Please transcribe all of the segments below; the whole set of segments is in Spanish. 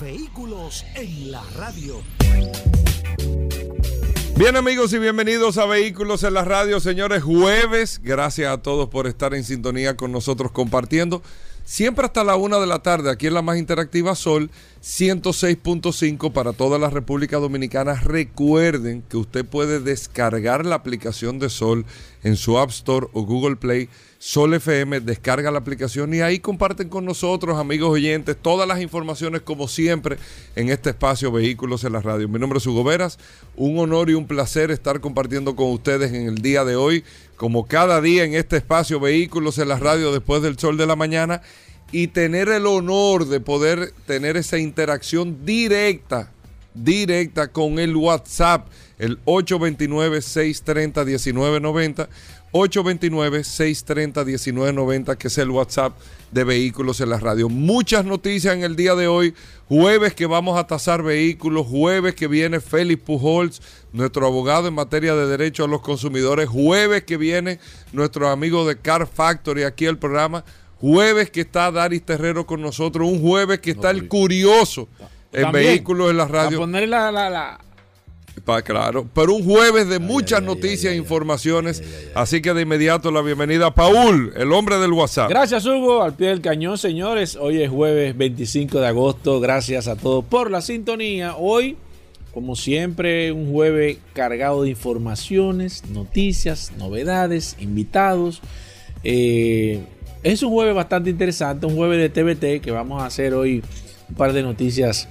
Vehículos en la radio. Bien amigos y bienvenidos a Vehículos en la Radio, señores, jueves. Gracias a todos por estar en sintonía con nosotros compartiendo. Siempre hasta la una de la tarde, aquí en la más interactiva Sol 106.5 para toda la República Dominicana. Recuerden que usted puede descargar la aplicación de Sol en su App Store o Google Play. Sol FM, descarga la aplicación y ahí comparten con nosotros, amigos oyentes, todas las informaciones como siempre en este espacio Vehículos en la Radio. Mi nombre es Hugo Veras, un honor y un placer estar compartiendo con ustedes en el día de hoy, como cada día en este espacio Vehículos en la Radio después del sol de la mañana y tener el honor de poder tener esa interacción directa, directa con el WhatsApp, el 829-630-1990. 829-630-1990, que es el WhatsApp de Vehículos en la Radio. Muchas noticias en el día de hoy. Jueves que vamos a tasar vehículos. Jueves que viene Félix Pujols, nuestro abogado en materia de derechos a los consumidores. Jueves que viene nuestro amigo de Car Factory aquí al programa. Jueves que está Daris Terrero con nosotros. Un jueves que está el curioso en Vehículos en la Radio. poner la, la claro, pero un jueves de muchas noticias e informaciones. Así que de inmediato la bienvenida a Paul, el hombre del WhatsApp. Gracias, Hugo, al pie del cañón, señores. Hoy es jueves 25 de agosto. Gracias a todos por la sintonía. Hoy, como siempre, un jueves cargado de informaciones, noticias, novedades, invitados. Eh, es un jueves bastante interesante, un jueves de TBT que vamos a hacer hoy un par de noticias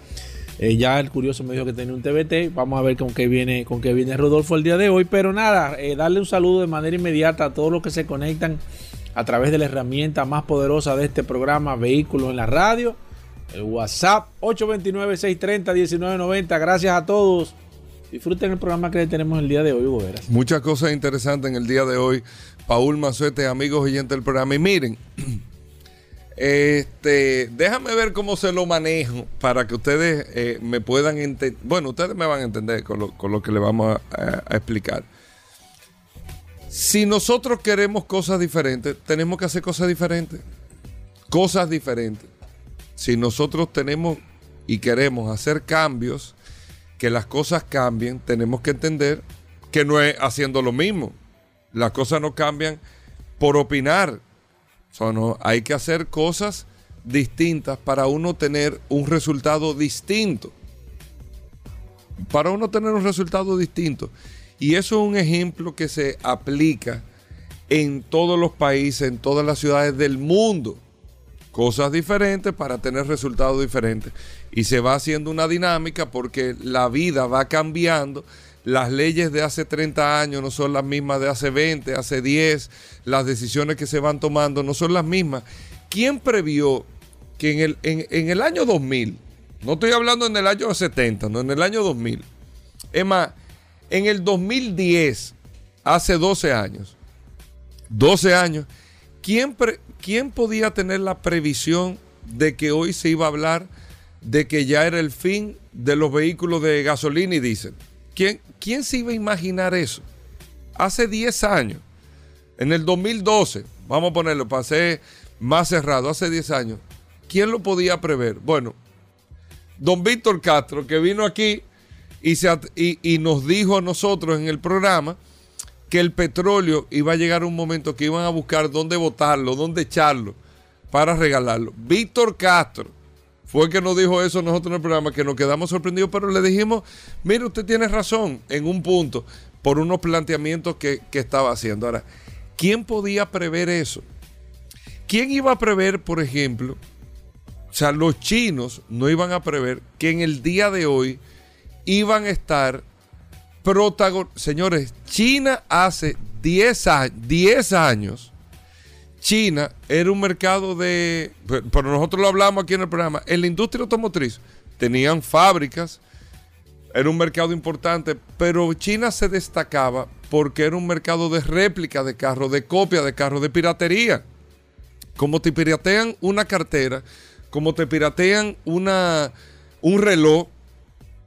eh, ya el curioso me dijo que tenía un TBT. Vamos a ver con qué viene, con qué viene Rodolfo el día de hoy. Pero nada, eh, darle un saludo de manera inmediata a todos los que se conectan a través de la herramienta más poderosa de este programa, Vehículos en la Radio. El WhatsApp 829-630-1990. Gracias a todos. Disfruten el programa que tenemos el día de hoy, Hugo Veras. Muchas cosas interesantes en el día de hoy. Paul Mazuete, amigos oyentes del programa. Y miren, Este, déjame ver cómo se lo manejo para que ustedes eh, me puedan entender. Bueno, ustedes me van a entender con lo, que le vamos a, explicar. Si nosotros queremos cosas diferentes, tenemos que hacer cosas diferentes. Cosas diferentes. Si nosotros tenemos y queremos hacer cambios, que las cosas cambien, tenemos que entender que no es haciendo lo mismo. Las cosas no cambian por opinar, hay que hacer cosas distintas para uno tener un resultado distinto. Para uno tener un resultado distinto. Y eso es un ejemplo que se aplica en todos los países, en todas las ciudades del mundo. Cosas diferentes para tener resultados diferentes. Y se va haciendo una dinámica porque la vida va cambiando las leyes de hace 30 años no son las mismas de hace 20, hace 10, las decisiones que se van tomando no son las mismas. ¿Quién previó que en el, año 2000, no estoy hablando en el año 70, no en el año 2000, es más, en el 2010, hace 12 años, 12 años, ¿quién, ¿quién podía tener la previsión de que hoy se iba a hablar de que ya era el fin de los vehículos de gasolina y diésel? ¿Quién, ¿Quién se iba a imaginar eso? Hace 10 años, en el 2012, vamos a ponerlo ser más cerrado, hace 10 años, ¿quién lo podía prever? Bueno, don Víctor Castro, que vino aquí y, se, y, nos dijo a nosotros en el programa que el petróleo iba a llegar un momento que iban a buscar dónde botarlo, dónde echarlo para regalarlo. Víctor Castro fue que nos dijo eso nosotros en el programa, que nos quedamos sorprendidos, pero le dijimos, mire, usted tiene razón en un punto, por unos planteamientos que, estaba haciendo. Ahora, ¿quién podía prever eso? ¿Quién iba a prever, por ejemplo, o sea, los chinos no iban a prever que en el día de hoy iban a estar protagonistas. Señores, China hace 10 años China era un mercado de, pero nosotros lo hablamos aquí en el programa, en la industria automotriz tenían fábricas, era un mercado importante, pero China se destacaba porque era un mercado de réplica de carros, de copia de carros, de piratería. Como te piratean una cartera, como te piratean una, un reloj,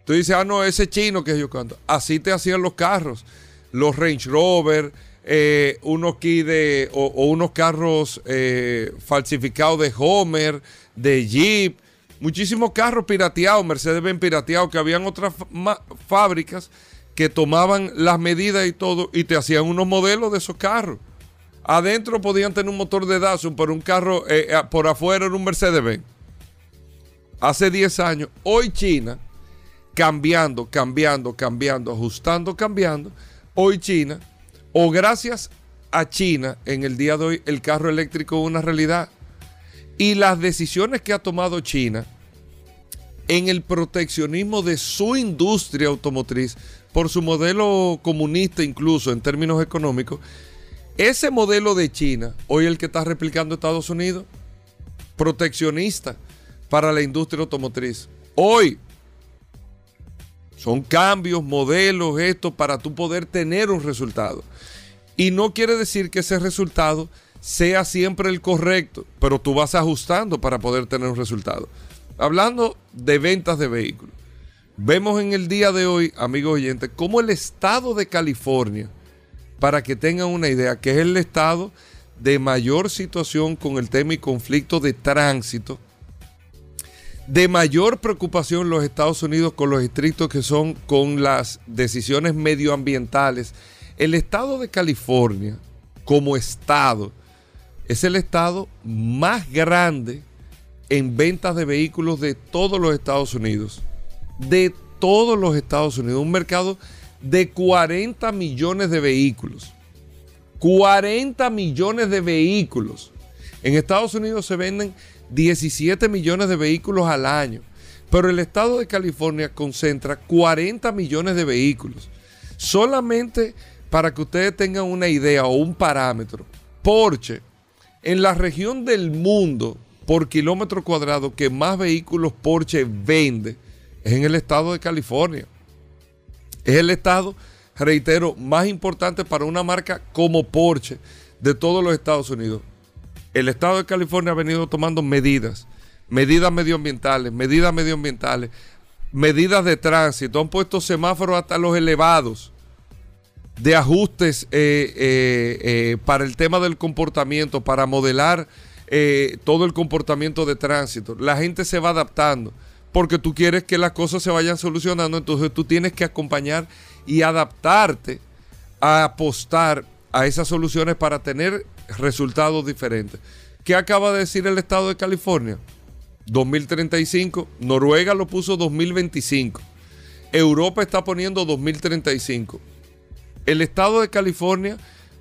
tú dices, ah, no, ese chino que yo canto. Así te hacían los carros, los Range Rover, eh, unos de, o, unos carros eh, falsificados de Homer, de Jeep, muchísimos carros pirateados, Mercedes-Benz pirateados, que habían otras fábricas que tomaban las medidas y todo y te hacían unos modelos de esos carros. Adentro podían tener un motor de Datsun, pero un carro eh, por afuera era un Mercedes-Benz. Hace 10 años, hoy China, cambiando, cambiando, cambiando, ajustando, cambiando, hoy China o gracias a China, en el día de hoy el carro eléctrico es una realidad. Y las decisiones que ha tomado China en el proteccionismo de su industria automotriz, por su modelo comunista incluso en términos económicos, ese modelo de China, hoy el que está replicando Estados Unidos, proteccionista para la industria automotriz. Hoy son cambios, modelos, esto, para tú poder tener un resultado. Y no quiere decir que ese resultado sea siempre el correcto, pero tú vas ajustando para poder tener un resultado. Hablando de ventas de vehículos, vemos en el día de hoy, amigos oyentes, cómo el estado de California, para que tengan una idea, que es el estado de mayor situación con el tema y conflicto de tránsito, de mayor preocupación los Estados Unidos con los estrictos que son con las decisiones medioambientales. El estado de California, como estado, es el estado más grande en ventas de vehículos de todos los Estados Unidos. De todos los Estados Unidos. Un mercado de 40 millones de vehículos. 40 millones de vehículos. En Estados Unidos se venden 17 millones de vehículos al año. Pero el estado de California concentra 40 millones de vehículos. Solamente para que ustedes tengan una idea o un parámetro, Porsche, en la región del mundo por kilómetro cuadrado que más vehículos Porsche vende, es en el estado de California. Es el estado, reitero, más importante para una marca como Porsche de todos los Estados Unidos el Estado de California ha venido tomando medidas, medidas medioambientales, medidas medioambientales, medidas de tránsito, han puesto semáforos hasta los elevados de ajustes eh, eh, eh, para el tema del comportamiento, para modelar todo el comportamiento de tránsito. La gente se va adaptando porque tú quieres que las cosas se vayan solucionando, entonces tú tienes que acompañar y adaptarte a apostar a esas soluciones para tener resultados diferentes. ¿Qué acaba de decir el estado de California? 2035. Noruega lo puso 2025. Europa está poniendo 2035. El estado de California,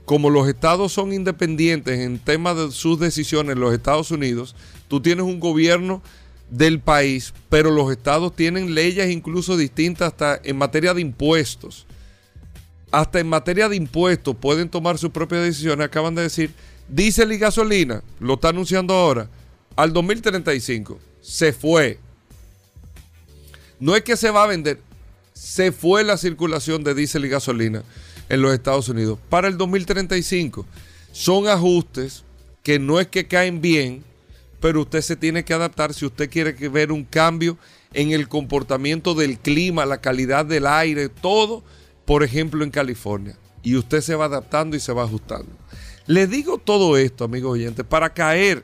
como los estados son independientes en temas de sus decisiones en los Estados Unidos, tú tienes un gobierno del país, pero los estados tienen leyes incluso distintas hasta en materia de impuestos hasta en materia de impuestos pueden tomar sus propias decisiones. Acaban de decir, diésel y gasolina, lo está anunciando ahora, al 2035. Se fue. No es que se va a vender, se fue la circulación de diésel y gasolina en los Estados Unidos. Para el 2035 son ajustes que no es que caen bien, pero usted se tiene que adaptar si usted quiere ver un cambio en el comportamiento del clima, la calidad del aire, todo por ejemplo, en California. Y usted se va adaptando y se va ajustando. Le digo todo esto, amigos oyentes, para caer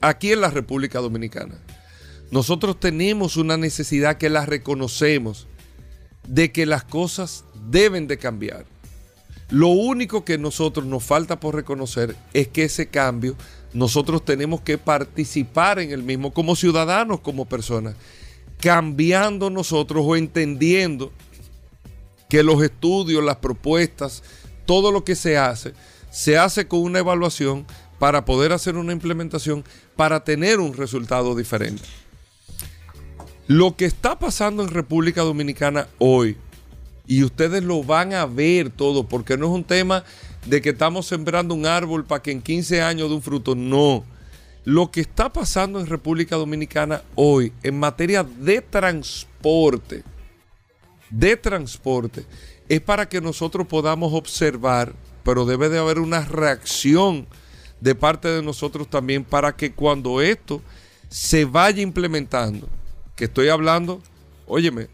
aquí en la República Dominicana. Nosotros tenemos una necesidad que la reconocemos de que las cosas deben de cambiar. Lo único que nosotros nos falta por reconocer es que ese cambio nosotros tenemos que participar en el mismo como ciudadanos, como personas, cambiando nosotros o entendiendo que los estudios, las propuestas, todo lo que se hace, se hace con una evaluación para poder hacer una implementación, para tener un resultado diferente. Lo que está pasando en República Dominicana hoy, y ustedes lo van a ver todo, porque no es un tema de que estamos sembrando un árbol para que en 15 años dé un fruto. No. Lo que está pasando en República Dominicana hoy en materia de transporte, de transporte, es para que nosotros podamos observar, pero debe de haber una reacción de parte de nosotros también para que cuando esto se vaya implementando, que estoy hablando, óyeme,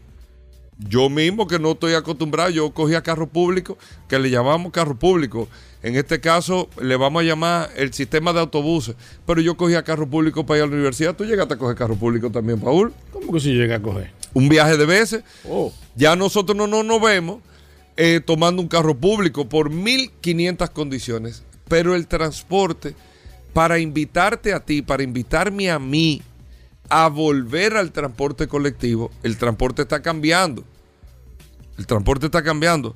yo mismo que no estoy acostumbrado, yo cogía carro público, que le llamamos carro público. En este caso le vamos a llamar el sistema de autobuses. Pero yo cogía carro público para ir a la universidad. ¿Tú llegaste a coger carro público también, Paul? ¿Cómo que si llega a coger? Un viaje de veces. Oh. Ya nosotros no, no nos vemos eh, tomando un carro público por 1.500 condiciones. Pero el transporte, para invitarte a ti, para invitarme a mí a volver al transporte colectivo, el transporte está cambiando. El transporte está cambiando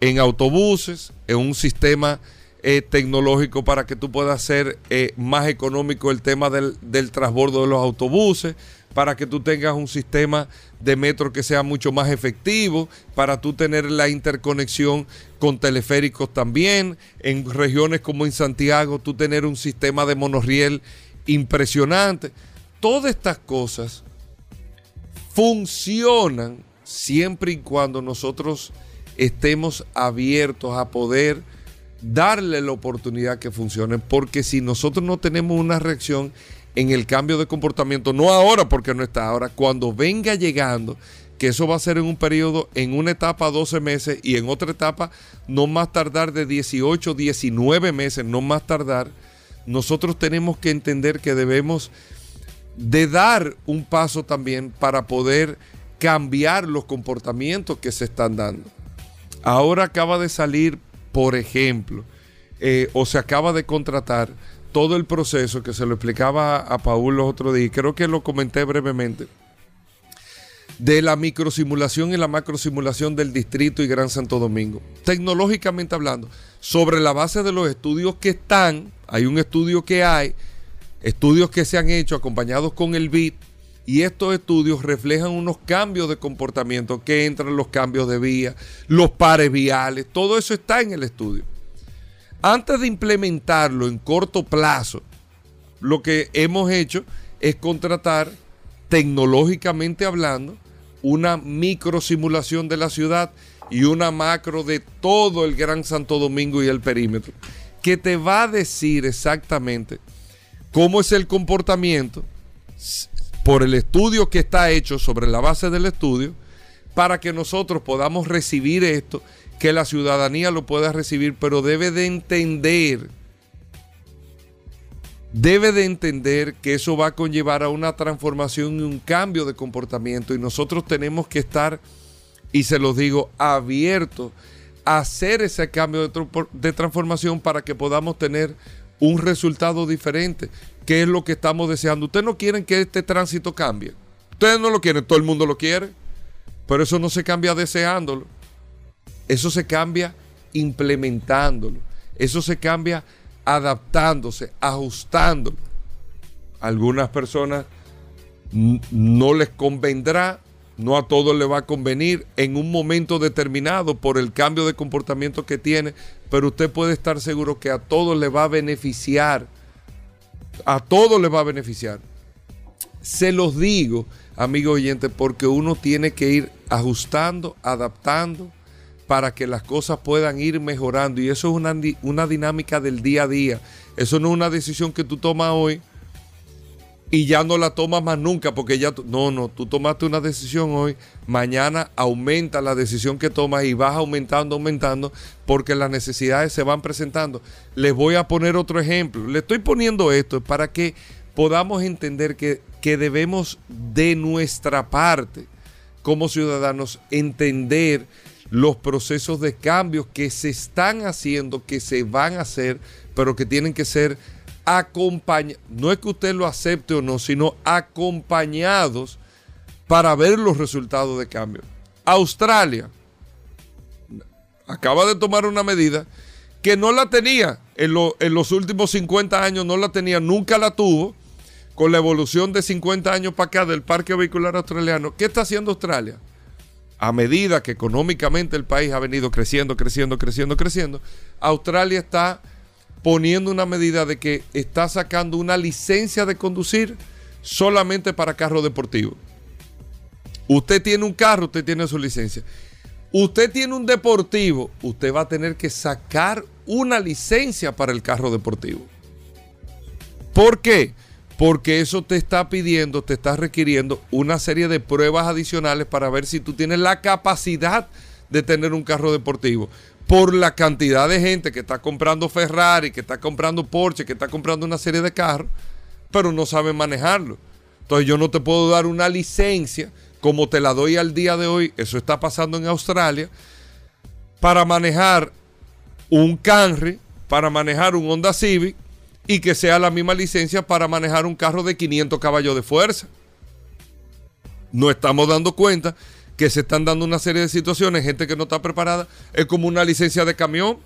en autobuses, en un sistema eh, tecnológico para que tú puedas hacer eh, más económico el tema del, del transbordo de los autobuses, para que tú tengas un sistema de metro que sea mucho más efectivo, para tú tener la interconexión con teleféricos también, en regiones como en Santiago, tú tener un sistema de monorriel impresionante. Todas estas cosas funcionan siempre y cuando nosotros estemos abiertos a poder darle la oportunidad que funcione, porque si nosotros no tenemos una reacción en el cambio de comportamiento, no ahora porque no está ahora, cuando venga llegando, que eso va a ser en un periodo, en una etapa 12 meses y en otra etapa no más tardar de 18, 19 meses, no más tardar, nosotros tenemos que entender que debemos de dar un paso también para poder cambiar los comportamientos que se están dando. Ahora acaba de salir, por ejemplo, eh, o se acaba de contratar todo el proceso que se lo explicaba a Paul los otros días, creo que lo comenté brevemente, de la microsimulación y la macrosimulación del distrito y Gran Santo Domingo. Tecnológicamente hablando, sobre la base de los estudios que están, hay un estudio que hay, estudios que se han hecho acompañados con el BIT, y estos estudios reflejan unos cambios de comportamiento que entran los cambios de vía, los pares viales, todo eso está en el estudio. Antes de implementarlo en corto plazo, lo que hemos hecho es contratar tecnológicamente hablando una micro simulación de la ciudad y una macro de todo el Gran Santo Domingo y el perímetro, que te va a decir exactamente cómo es el comportamiento por el estudio que está hecho sobre la base del estudio, para que nosotros podamos recibir esto, que la ciudadanía lo pueda recibir, pero debe de entender, debe de entender que eso va a conllevar a una transformación y un cambio de comportamiento y nosotros tenemos que estar, y se los digo, abiertos a hacer ese cambio de, de transformación para que podamos tener un resultado diferente. ¿Qué es lo que estamos deseando? Ustedes no quieren que este tránsito cambie. Ustedes no lo quieren, todo el mundo lo quiere. Pero eso no se cambia deseándolo. Eso se cambia implementándolo. Eso se cambia adaptándose, ajustándolo. algunas personas no les convendrá, no a todos les va a convenir en un momento determinado por el cambio de comportamiento que tiene, pero usted puede estar seguro que a todos le va a beneficiar a todos les va a beneficiar. Se los digo, amigo oyente, porque uno tiene que ir ajustando, adaptando para que las cosas puedan ir mejorando. Y eso es una, una dinámica del día a día. Eso no es una decisión que tú tomas hoy y ya no la tomas más nunca porque ya no, no, tú tomaste una decisión hoy, mañana aumenta la decisión que tomas y vas aumentando, aumentando porque las necesidades se van presentando. Les voy a poner otro ejemplo. Le estoy poniendo esto para que podamos entender que, que debemos de nuestra parte como ciudadanos entender los procesos de cambios que se están haciendo, que se van a hacer, pero que tienen que ser acompañados, no es que usted lo acepte o no, sino acompañados para ver los resultados de cambio. Australia acaba de tomar una medida que no la tenía en, en, los últimos 50 años, no la tenía, nunca la tuvo, con la evolución de 50 años para acá del parque vehicular australiano. ¿Qué está haciendo Australia? A medida que económicamente el país ha venido creciendo, creciendo, creciendo, creciendo, Australia está poniendo una medida de que está sacando una licencia de conducir solamente para carro deportivo. Usted tiene un carro, usted tiene su licencia. Usted tiene un deportivo, usted va a tener que sacar una licencia para el carro deportivo. ¿Por qué? Porque eso te está pidiendo, te está requiriendo una serie de pruebas adicionales para ver si tú tienes la capacidad de tener un carro deportivo. Por la cantidad de gente que está comprando Ferrari, que está comprando Porsche, que está comprando una serie de carros, pero no saben manejarlo. Entonces yo no te puedo dar una licencia como te la doy al día de hoy, eso está pasando en Australia, para manejar un Camry, para manejar un Honda Civic y que sea la misma licencia para manejar un carro de 500 caballos de fuerza. No estamos dando cuenta que se están dando una serie de situaciones, gente que no está preparada, es como una licencia de camión.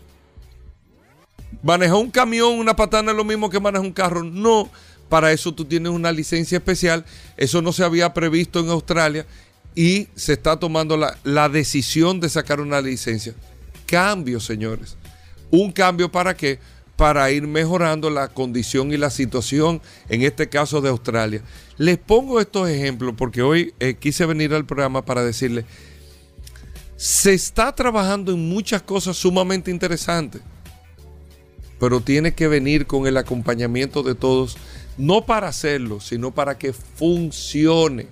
Manejar un camión, una patana es lo mismo que manejar un carro. No, para eso tú tienes una licencia especial. Eso no se había previsto en Australia y se está tomando la, decisión de sacar una licencia. Cambio, señores. Un cambio para qué? Para ir mejorando la condición y la situación, en este caso de Australia. Les pongo estos ejemplos porque hoy eh, quise venir al programa para decirles, se está trabajando en muchas cosas sumamente interesantes, pero tiene que venir con el acompañamiento de todos no para hacerlo, sino para que funcione.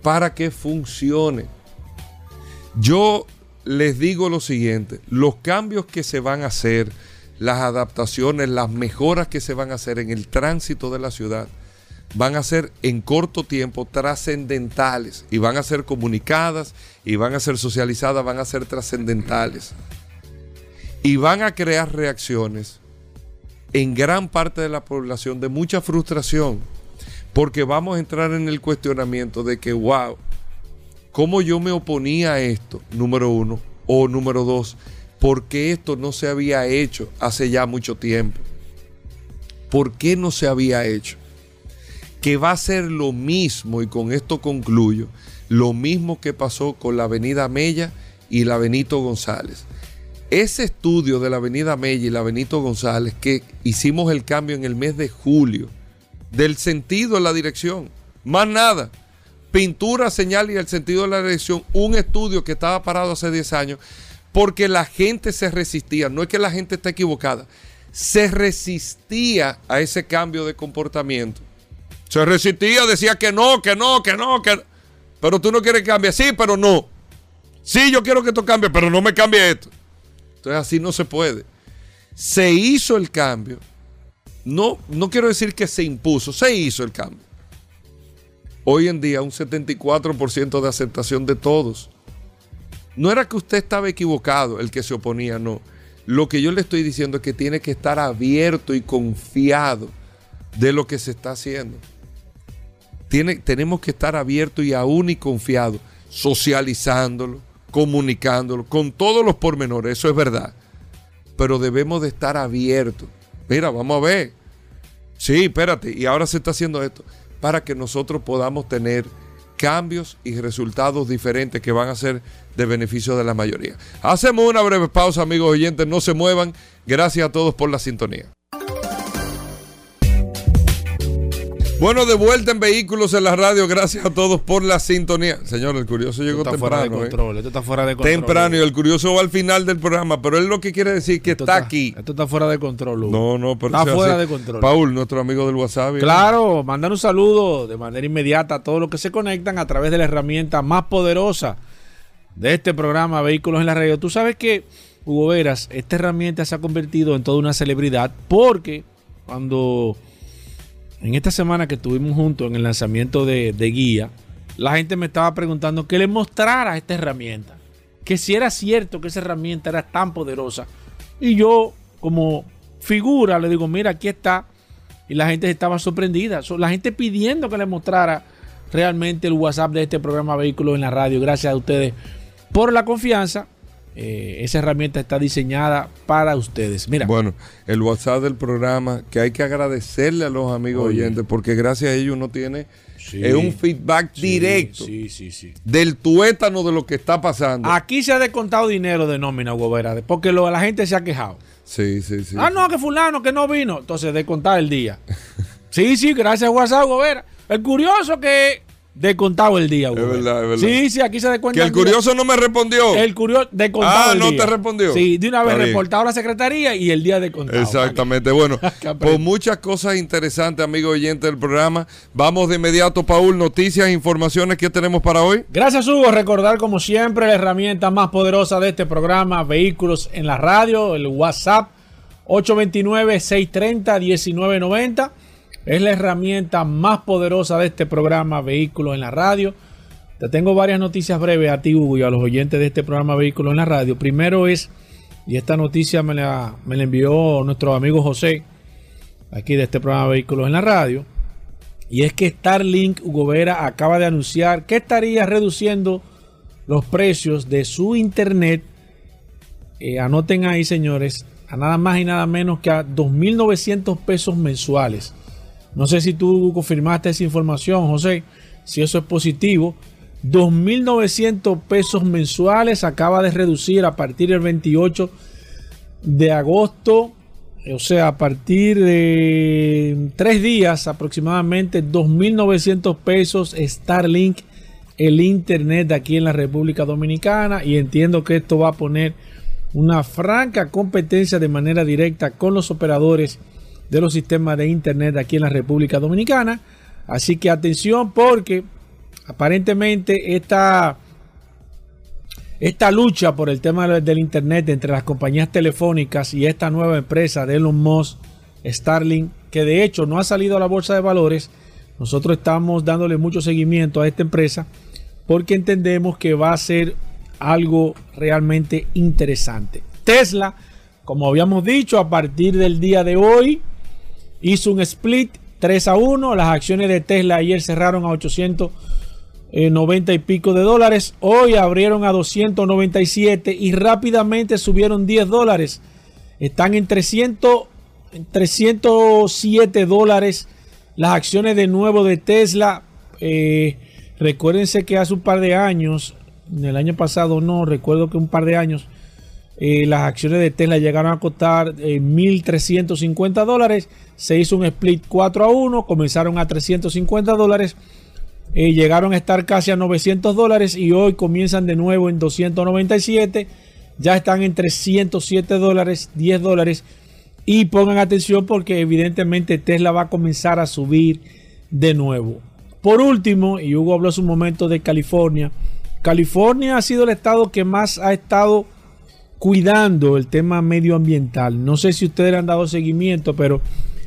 Para que funcione. Yo les digo lo siguiente, los cambios que se van a hacer, las adaptaciones, las mejoras que se van a hacer en el tránsito de la ciudad, van a ser en corto tiempo trascendentales y van a ser comunicadas y van a ser socializadas, van a ser trascendentales. Y van a crear reacciones en gran parte de la población de mucha frustración, porque vamos a entrar en el cuestionamiento de que, wow, ¿cómo yo me oponía a esto? Número uno. O número dos, ¿por qué esto no se había hecho hace ya mucho tiempo? ¿Por qué no se había hecho? Que va a ser lo mismo, y con esto concluyo, lo mismo que pasó con la avenida Mella y la Benito González ese estudio de la avenida Mella y la Benito González, que hicimos el cambio en el mes de julio, del sentido en la dirección, más nada. Pintura, señal y el sentido de la dirección, un estudio que estaba parado hace 10 años, porque la gente se resistía, no es que la gente esté equivocada, se resistía a ese cambio de comportamiento. Se resistía, decía que no, que no, que no, que Pero tú no quieres que cambie, sí, pero no. Sí, yo quiero que esto cambie, pero no me cambie esto. Entonces así no se puede. Se hizo el cambio. No, no quiero decir que se impuso, se hizo el cambio. Hoy en día un 74% de aceptación de todos. No era que usted estaba equivocado, el que se oponía, no. Lo que yo le estoy diciendo es que tiene que estar abierto y confiado de lo que se está haciendo. Tenemos que estar abierto y aún y confiado, socializándolo, comunicándolo con todos los pormenores, eso es verdad. Pero debemos de estar abiertos. Mira, vamos a ver. Sí, espérate, y ahora se está haciendo esto para que nosotros podamos tener cambios y resultados diferentes que van a ser de beneficio de la mayoría. Hacemos una breve pausa, amigos oyentes, no se muevan. Gracias a todos por la sintonía. Bueno, de vuelta en Vehículos en la Radio. Gracias a todos por la sintonía. Señor, el curioso llegó temprano. Fuera de ¿eh? control, Esto está fuera de control. Temprano y el curioso va al final del programa, pero él lo que quiere decir que está, aquí. Esto está fuera de control, Hugo. No, no, pero está fuera de control. Paul, nuestro amigo del WhatsApp. Claro, mandar un saludo de manera inmediata a todos los que se conectan a través de la herramienta más poderosa de este programa Vehículos en la Radio. Tú sabes que, Hugo Veras, esta herramienta se ha convertido en toda una celebridad porque cuando en esta semana que estuvimos juntos en el lanzamiento de, Guía, la gente me estaba preguntando que le mostrara esta herramienta. Que si era cierto que esa herramienta era tan poderosa. Y yo, como figura, le digo, mira, aquí está. Y la gente estaba sorprendida. La gente pidiendo que le mostrara realmente el WhatsApp de este programa Vehículos en la Radio. Gracias a ustedes por la confianza. Eh, esa herramienta está diseñada para ustedes. Mira, Bueno, el WhatsApp del programa, que hay que agradecerle a los amigos Oye. oyentes, porque gracias a ellos uno tiene Sí. eh, un feedback Sí, directo Sí, sí, sí. del tuétano de lo que está pasando. Aquí se ha descontado dinero de nómina, Hugo Vera, porque lo, la gente se ha quejado. Sí, sí, sí. Ah, no, que fulano, que no vino. Entonces, descontar el día. Sí, sí, gracias a WhatsApp, Hugo Vera. El curioso que descontado el día, Hugo Es verdad, es verdad. Sí, sí, aquí se descuenta que el el día. curioso no me respondió. El curioso descontado Ah, el no día. te respondió. Sí, de una vez reportado a la secretaría y el día descontado. Exactamente. Bueno, por aprenda. muchas cosas interesantes, amigos oyentes del programa. Vamos de inmediato, Paul. Noticias e informaciones que tenemos para hoy. Gracias, Hugo. Recordar, como siempre, la herramienta más poderosa de este programa, Vehículos en la Radio, el WhatsApp 829-630-1990. Es la herramienta más poderosa de este programa, Vehículos en la Radio. Te tengo varias noticias breves a ti, Hugo, y a los oyentes de este programa Vehículos en la Radio. Primero es, y esta noticia me la, me la envió nuestro amigo José, aquí de este programa Vehículos en la Radio. Y es que Starlink Hugo Vera acaba de anunciar que estaría reduciendo los precios de su internet. Eh, anoten ahí, señores, a nada más y nada menos que a 2.900 pesos mensuales. No sé si tú confirmaste esa información, José, si eso es positivo. 2.900 pesos mensuales acaba de reducir a partir del 28 de agosto o sea, a partir de tres días aproximadamente, 2.900 pesos Starlink, el internet de aquí en la República Dominicana. Y entiendo que esto va a poner una franca competencia de manera directa con los operadores de los sistemas de internet aquí en la República Dominicana. Así que atención porque aparentemente esta esta lucha por el tema del Internet entre las compañías telefónicas y esta nueva empresa de Elon Musk, Starlink, que de hecho no ha salido a la bolsa de valores, nosotros estamos dándole mucho seguimiento a esta empresa porque entendemos que va a ser algo realmente interesante. Tesla, como habíamos dicho, a partir del día de hoy hizo un split 3 a 1. Las acciones de Tesla ayer cerraron a 800 eh, 90 y pico de dólares. Hoy abrieron a 297 y rápidamente subieron 10 dólares. Están en 300, en 307 dólares las acciones de nuevo de Tesla. Eh, recuérdense que hace un par de años, en el año pasado no, recuerdo que un par de años, eh, las acciones de Tesla llegaron a costar eh, 1.350 dólares. Se hizo un split 4 a 1, comenzaron a 350 dólares. Eh, llegaron a estar casi a 900 dólares y hoy comienzan de nuevo en 297. Ya están en 307 dólares, 10 dólares. Y pongan atención porque evidentemente Tesla va a comenzar a subir de nuevo. Por último, y Hugo habló hace un momento de California. California ha sido el estado que más ha estado cuidando el tema medioambiental. No sé si ustedes le han dado seguimiento, pero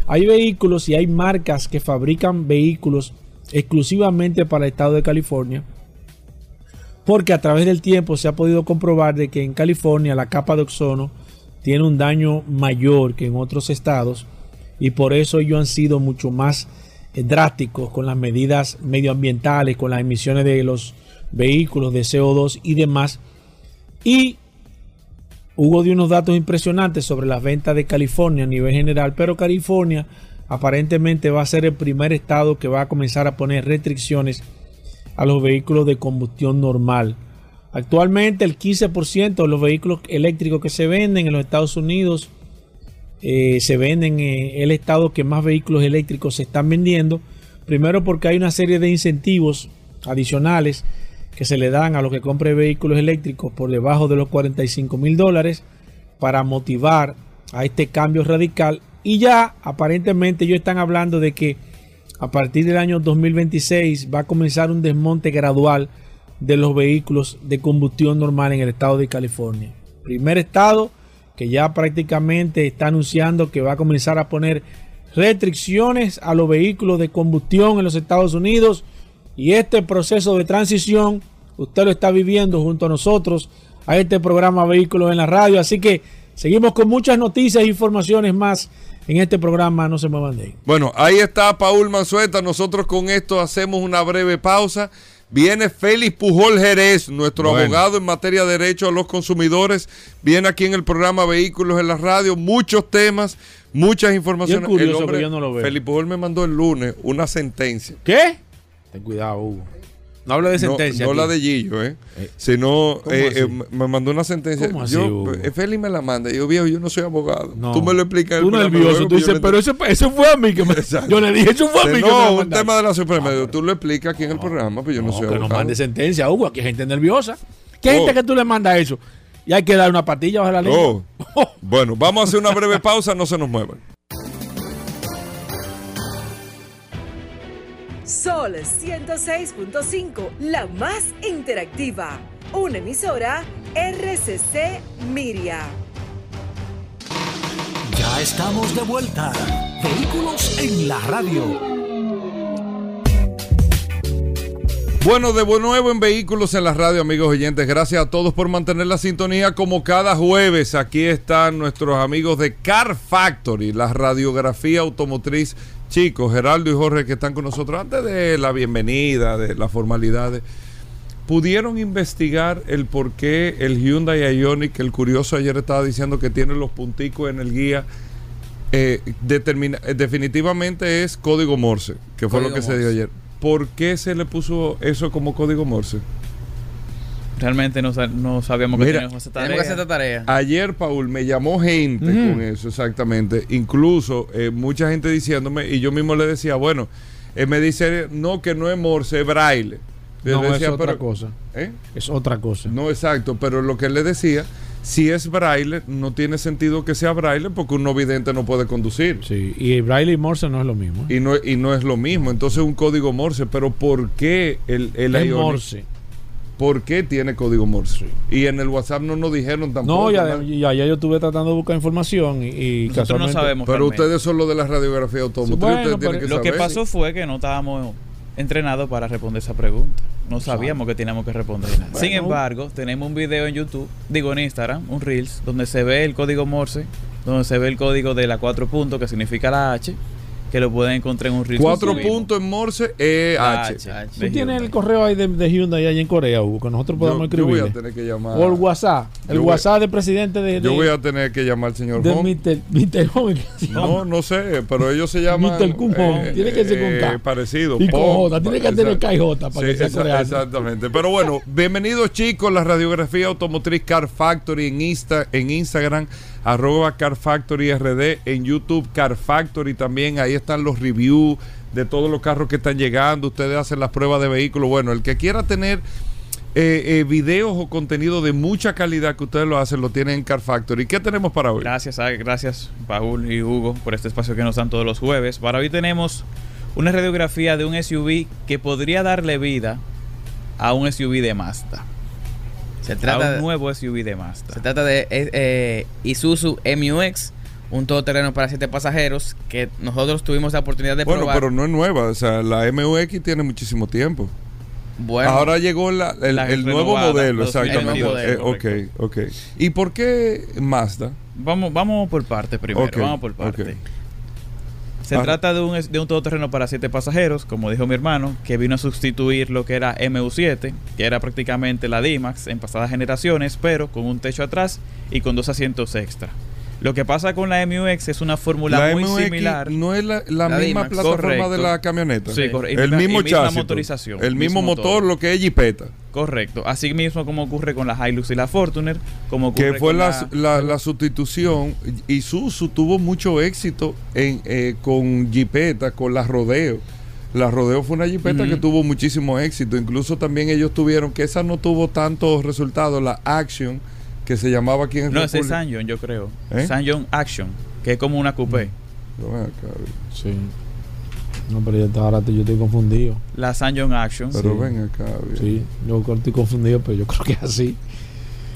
hay vehículos y hay marcas que fabrican vehículos exclusivamente para el estado de California. Porque a través del tiempo se ha podido comprobar de que en California la capa de ozono tiene un daño mayor que en otros estados y por eso ellos han sido mucho más eh, drásticos con las medidas medioambientales, con las emisiones de los vehículos de CO2 y demás. Y hubo de unos datos impresionantes sobre las ventas de California a nivel general, pero California aparentemente va a ser el primer estado que va a comenzar a poner restricciones a los vehículos de combustión normal. Actualmente el 15% de los vehículos eléctricos que se venden en los Estados Unidos eh, se venden en el estado que más vehículos eléctricos se están vendiendo. Primero porque hay una serie de incentivos adicionales que se le dan a los que compren vehículos eléctricos por debajo de los 45 mil dólares para motivar a este cambio radical. Y ya aparentemente ellos están hablando de que a partir del año 2026 va a comenzar un desmonte gradual de los vehículos de combustión normal en el estado de California. Primer estado que ya prácticamente está anunciando que va a comenzar a poner restricciones a los vehículos de combustión en los Estados Unidos. Y este proceso de transición usted lo está viviendo junto a nosotros a este programa Vehículos en la Radio. Así que seguimos con muchas noticias e informaciones más en este programa. No se muevan de ahí. Bueno, ahí está Paul Manzueta. Nosotros con esto hacemos una breve pausa. Viene Félix Pujol Jerez, nuestro Bueno. abogado en materia de derecho a los consumidores. Viene aquí en el programa Vehículos en la Radio. Muchos temas, muchas informaciones. Bien curioso El hombre- que yo no lo veo. Félix Pujol me mandó el lunes una sentencia. ¿Qué? Ten cuidado, Hugo. No hable de No, sentencia. no aquí. la de Gillo, ¿eh? Eh, Sino, ¿cómo eh, eh, me mandó una sentencia. ¿Cómo así, yo, Hugo? eh, Félix me la manda. Y yo, viejo, yo no soy abogado. No. Tú me lo explicas. Tú nervioso, tú dices, pero eso, eso fue a mí que me. Exacto. Yo le dije, eso fue a mí Dice, que me no, un mandaste". tema de la Suprema. Digo, Tú lo explicas aquí en el programa, pues yo no, No, soy que no abogado. mande sentencia, Hugo. Aquí hay gente nerviosa. ¿Qué Oh. gente que tú le mandas eso? Y hay que dar una patilla bajo la ley. Oh. Bueno, vamos a hacer una breve pausa, no se nos muevan. Sol 106.5, la más interactiva. Una emisora RCC Miria. Ya estamos de vuelta. Vehículos en la radio. Bueno, de nuevo en Vehículos en la Radio, amigos oyentes. Gracias a todos por mantener la sintonía como cada jueves. Aquí están nuestros amigos de Car Factory, la radiografía automotriz. Chicos, Geraldo y Jorge que están con nosotros. Antes de la bienvenida, de las formalidades, ¿pudieron investigar el por qué el Hyundai Ioniq, el curioso ayer estaba diciendo que tiene los punticos en el guía? eh, determina- eh, definitivamente es código Morse, que fue lo que se dio ayer. ¿Por qué se le puso eso como código Morse? Realmente no, no sabíamos que Mira, teníamos esa Tenemos que hacer esta tarea. tarea. Ayer, Paul, me llamó gente con eso, exactamente. Incluso eh, mucha gente diciéndome, y yo mismo le decía, bueno, eh, me dice, no, que no es Morse, es braille. Yo No, le es otra pero- cosa. ¿Eh? Es otra cosa. No, exacto, pero lo que él le decía, si es braille, no tiene sentido que sea braille porque un no vidente no puede conducir. Sí, y Braille y Morse no es lo mismo. Y no, y no es lo mismo. Entonces un código Morse. Pero ¿por qué el, el es Morse. ¿Por qué tiene código Morse? Y en el WhatsApp no nos dijeron tampoco. No, ya, ya, ya yo estuve tratando de buscar información y, y Nosotros no sabemos. Pero realmente. ustedes son los de la radiografía automotriz. bueno, pero que Lo que pasó fue que no estábamos entrenados para responder esa pregunta. No sabíamos que teníamos que responder nada. Sin Bueno. embargo, tenemos un video en YouTube, digo en Instagram, un Reels, donde se ve el código Morse, donde se ve el código de la cuatro puntos, que significa la H, que lo pueden encontrar en un Reels. Cuatro puntos en Morse, E, La H. H, Tú tienes el correo ahí de, de Hyundai allá en Corea, Hugo, que nosotros podamos Yo, yo voy a tener que llamar. O el WhatsApp. El voy- WhatsApp del presidente de, de, Yo voy a tener que llamar al señor de. Home. No, no sé, pero ellos se llaman. Mr. Kun Home. Tiene que ser con K. Parecido. Y con J. Tiene que tener. K y J para Sí, que sea esa- coreano. Exactamente. Pero bueno, bienvenidos chicos, la radiografía automotriz Car Factory en, Insta, en Instagram, arroba Car Factory RD, en YouTube Car Factory también, ahí están los reviews de todos los carros que están llegando, ustedes hacen las pruebas de vehículos. Bueno, el que quiera tener eh, eh, videos o contenido de mucha calidad que ustedes lo hacen, lo tienen en Car Factory. ¿Qué tenemos para hoy? Gracias, gracias Paul y Hugo por este espacio que nos dan todos los jueves. Para hoy tenemos una radiografía de un SUV que podría darle vida a un SUV de Mazda. Se A trata, un de, nuevo SUV de Mazda. se trata de eh, Isuzu MUX, un todoterreno para siete pasajeros que nosotros tuvimos la oportunidad de Bueno, probar. pero no es nueva, o sea, la MUX tiene muchísimo tiempo. Bueno, Ahora llegó la- el, La el nuevo modelo, exactamente. 2022, Eh, ok, ok. ¿Y por qué Mazda? Vamos, vamos por parte primero. Vamos por parte. ok. Se Ah. trata de un, de un todoterreno para siete pasajeros, como dijo mi hermano, que vino a sustituir lo que era MU7, que era prácticamente la D-Max en pasadas generaciones, pero con un techo atrás y con dos asientos extra. Lo que pasa con la MUX es una fórmula La muy MUX similar. no es la, la La misma plataforma Correcto. de la camioneta. Sí, El mismo chasis. motorización, El mismo, mismo motor, motor. lo que es Jeepeta. Correcto. Así mismo como ocurre con la Hilux y la Fortuner, como ocurre Que fue con la, la, la sustitución. Isuzu tuvo mucho éxito en, eh, con Jeepeta, con la Rodeo. La Rodeo fue una Jeepeta Ujú. que tuvo muchísimo éxito. Incluso también ellos tuvieron, que esa no tuvo tantos resultados, la Action, que se llamaba aquí en No, ese es. Sanyon, yo creo. ¿Eh? Sanyon Action, que es como una coupé. Acá, Sí. No, pero yo, ahora yo estoy confundido. La Sanyon Action. Pero Sí. ven acá. bien. Sí, yo estoy confundido, pero yo creo que es así.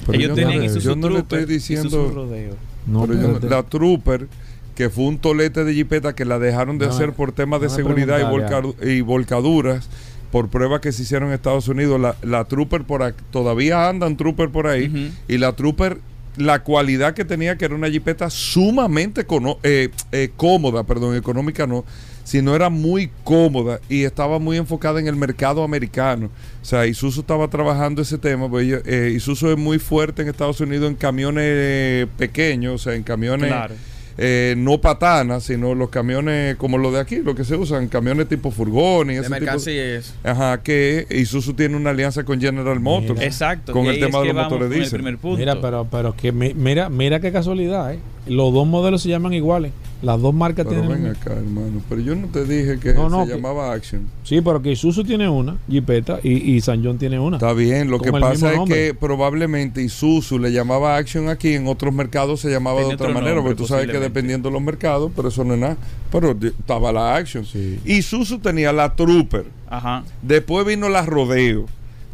Pero Ellos yo tenían no, Isuzu yo no le estoy diciendo. Rodeo. No, pero yo la Trooper, que fue un tolete de jipeta que la dejaron de hacer por temas de seguridad y, volca- y volcaduras, por pruebas que se hicieron en Estados Unidos. La, la Trooper por todavía andan Trooper por ahí. Y la Trooper la cualidad que tenía, que era una jipeta sumamente eh, eh, cómoda, perdón, económica no, sino era muy cómoda y estaba muy enfocada en el mercado americano. O sea, Isuzu estaba trabajando ese tema, ellos- eh, Isuzu es muy fuerte en Estados Unidos en camiones eh, pequeños, o sea, en camiones Claro. Eh, no patanas, sino los camiones como los de aquí, los que se usan, camiones tipo furgones. y De ese tipo- mercancías. Ajá, que Isuzu tiene una alianza con General Motors. Mira. Exacto. Con y el tema es de los motores diésel. Mira, pero, pero que mi- mira, mira qué casualidad, ¿eh? Los dos modelos se llaman iguales. Las dos marcas Pero tienen. ven acá, hermano. Pero yo no te dije que No, no, se que- llamaba Action. Sí, pero que Isuzu tiene una, Jeepeta, y, y San John tiene una. Está bien, lo que pasa es que probablemente Isuzu le llamaba Action aquí, en otros mercados se llamaba de otra manera, nombre, porque tú sabes que dependiendo de los mercados, pero eso no es nada. Pero estaba la Action. Sí. Isuzu tenía la Trooper, Ajá. después vino la Rodeo,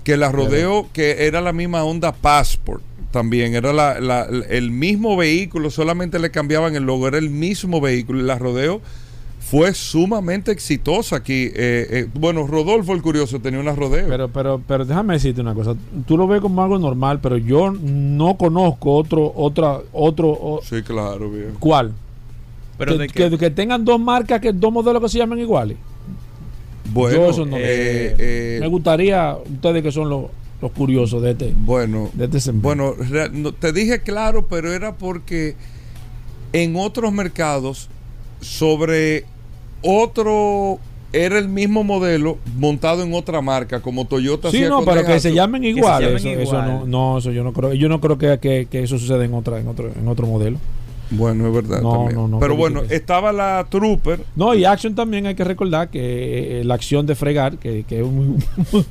que la Rodeo, que era la misma Honda Passport. También era la- la- el mismo vehículo, solamente le cambiaban el logo, era el mismo vehículo. y La Rodeo fue sumamente exitosa aquí. Eh, eh, bueno, Rodolfo el Curioso tenía una Rodeo. Pero, pero, pero déjame decirte una cosa. Tú lo ves como algo normal, pero yo no conozco otro, otra, otro, o- sí, claro, bien. ¿cuál? Pero que, de que, que- que tengan dos marcas, que dos modelos que se llamen iguales. Bueno, Yo eso no- eh, eh, Me gustaría, ustedes que son los, los curiosos de este, bueno, de este bueno, te dije claro, pero era porque en otros mercados sobre otro era el mismo modelo montado en otra marca, como Toyota. Sí, no, pero que se llamen se iguales. llamen eso, eso igual. no, no, eso yo no creo. Yo no creo que, que, que eso suceda en otra, en otro, en otro modelo. Bueno, es verdad. No, también. no, no, pero bueno, estaba la Trooper. No, y Action también hay que recordar que eh, la acción de fregar, que, que es muy, muy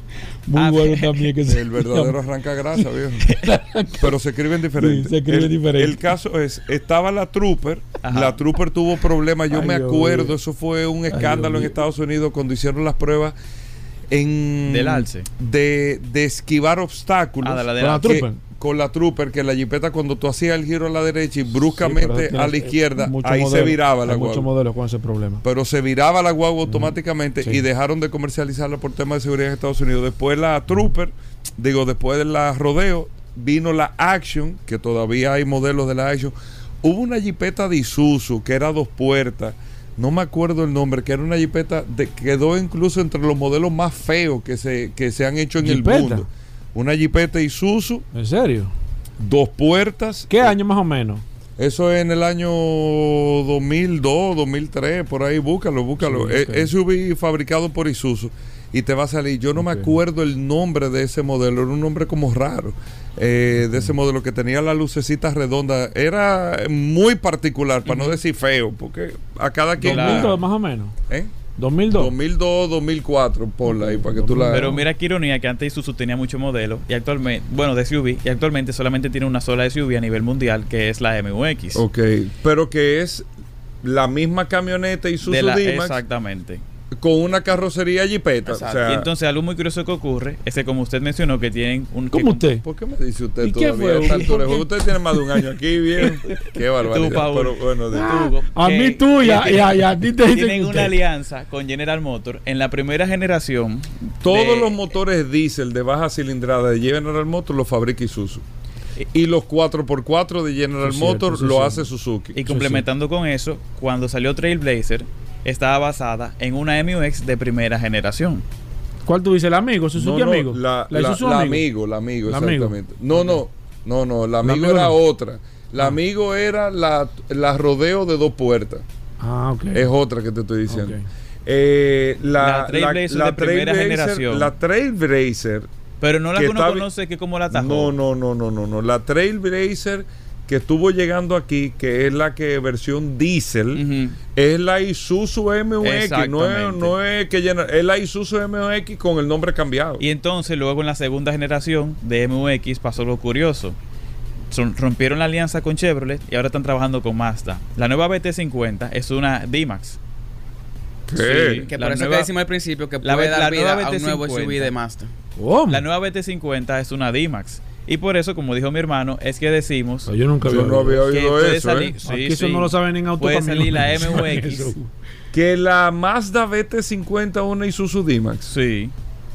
Ah, bueno también. Que se El verdadero llama. arranca grasa, viejo. Pero se escriben diferentes. Sí, se escriben el, diferente. El caso es, estaba la Trooper. Ajá. La Trooper tuvo problemas. Yo Ay, me Dios acuerdo, eso fue un escándalo en. Estados Unidos cuando hicieron las pruebas en Del alce. De, de esquivar obstáculos. Ah, de la de Con la que- Trooper. Con la Trooper, que la jipeta cuando tú hacías el giro a la derecha y bruscamente a la izquierda, eh, muchos ahí se viraba la hay muchos guagua. modelos con ese problema. Pero se viraba la guagua automáticamente sí. y dejaron de comercializarla por temas de seguridad en Estados Unidos. Después la Trooper, digo, después de la Rodeo, vino la Action, que todavía hay modelos de la Action. Hubo una jipeta de Isuzu que era dos puertas. No me acuerdo el nombre, que era una jipeta, de, quedó incluso entre los modelos más feos que se, que se han hecho en el mundo. Una jipeta Isuzu, ¿En serio? dos puertas. ¿Qué año más o menos? Eso es en el año 2002, 2003, por ahí, búscalo, búscalo. Sí, ok. Es SUV fabricado por Isuzu y te va a salir. Yo no me acuerdo el nombre de ese modelo, era un nombre como raro. eh, de ese modelo que tenía las lucecitas redondas. Era muy particular, para no decir feo, porque a cada quien. 2002 más o menos. ¿Eh? 2002. 2002, 2004, ponla ahí para que tú la. Pero mira qué ironía que antes Isuzu tenía muchos modelos y actualmente, bueno, de SUV y actualmente solamente tiene una sola SUV a nivel mundial que es la MUX. Ok, pero que es la misma camioneta Isuzu De la- D-Max exactamente. Con una carrocería Jeepeta. O sea, y entonces algo muy curioso que ocurre es que como usted mencionó que tienen un... ¿Cómo usted? ¿Por qué me dice usted ¿Y qué todavía? fue, a esta Hugo? altura? ¿Por qué? Usted tiene más de un año aquí, bien. Qué barbaridad. Tú. Pero bueno, de- Tú, Hugo, A mí tú y a, y a- y a ti te dicen Tienen usted. una alianza con General Motors en la primera generación. todos de- los motores diésel de baja cilindrada de General Motors los fabrica Isuzu. Y los 4x4 de General Motors lo hace Suzuki. Y complementando con eso, cuando salió Trailblazer, estaba basada en una MUX de primera generación. ¿Cuál tú dices? ¿El amigo? ¿Suzuki no, no, amigo? La, la- Isuzu la amigo. amigo, la amigo, La amigo. exactamente. No, no, no, no, la amigo amigo era no. otra. La Ah. amigo era la, la rodeo de dos puertas. Ah, ok. Es otra que te estoy diciendo. Eh, la, La Trailblazer de primera Trailblazer- generación. La Trailblazer. Pero no la Que uno está- conoce que como la atajó. No, no, no, no, no, no. La Trailblazer que estuvo llegando aquí, que es la que versión diésel, Ujú. es la Isuzu MUX. No es, Exactamente. no es que llena, es la Isuzu MUX con el nombre cambiado. Y entonces luego en la segunda generación de MUX pasó lo curioso. Son- rompieron la alianza con Chevrolet y ahora están trabajando con Mazda. La nueva BT50 es una D-Max. ¿Qué? Que La por eso nueva- que decimos al principio que la puede ve- dar la vida nueva a un nuevo BT50. SUV de Mazda. ¿Cómo? La nueva BT50 es una D-Max. Y por eso, como dijo mi hermano, es que decimos Yo nunca Yo no había que oído puede eso. salir. ¿eh? Sí, Aquí eso sí. no lo saben en Puede salir la MUX. Eso. Que la Mazda BT50 una Isuzu D-Max. Sí.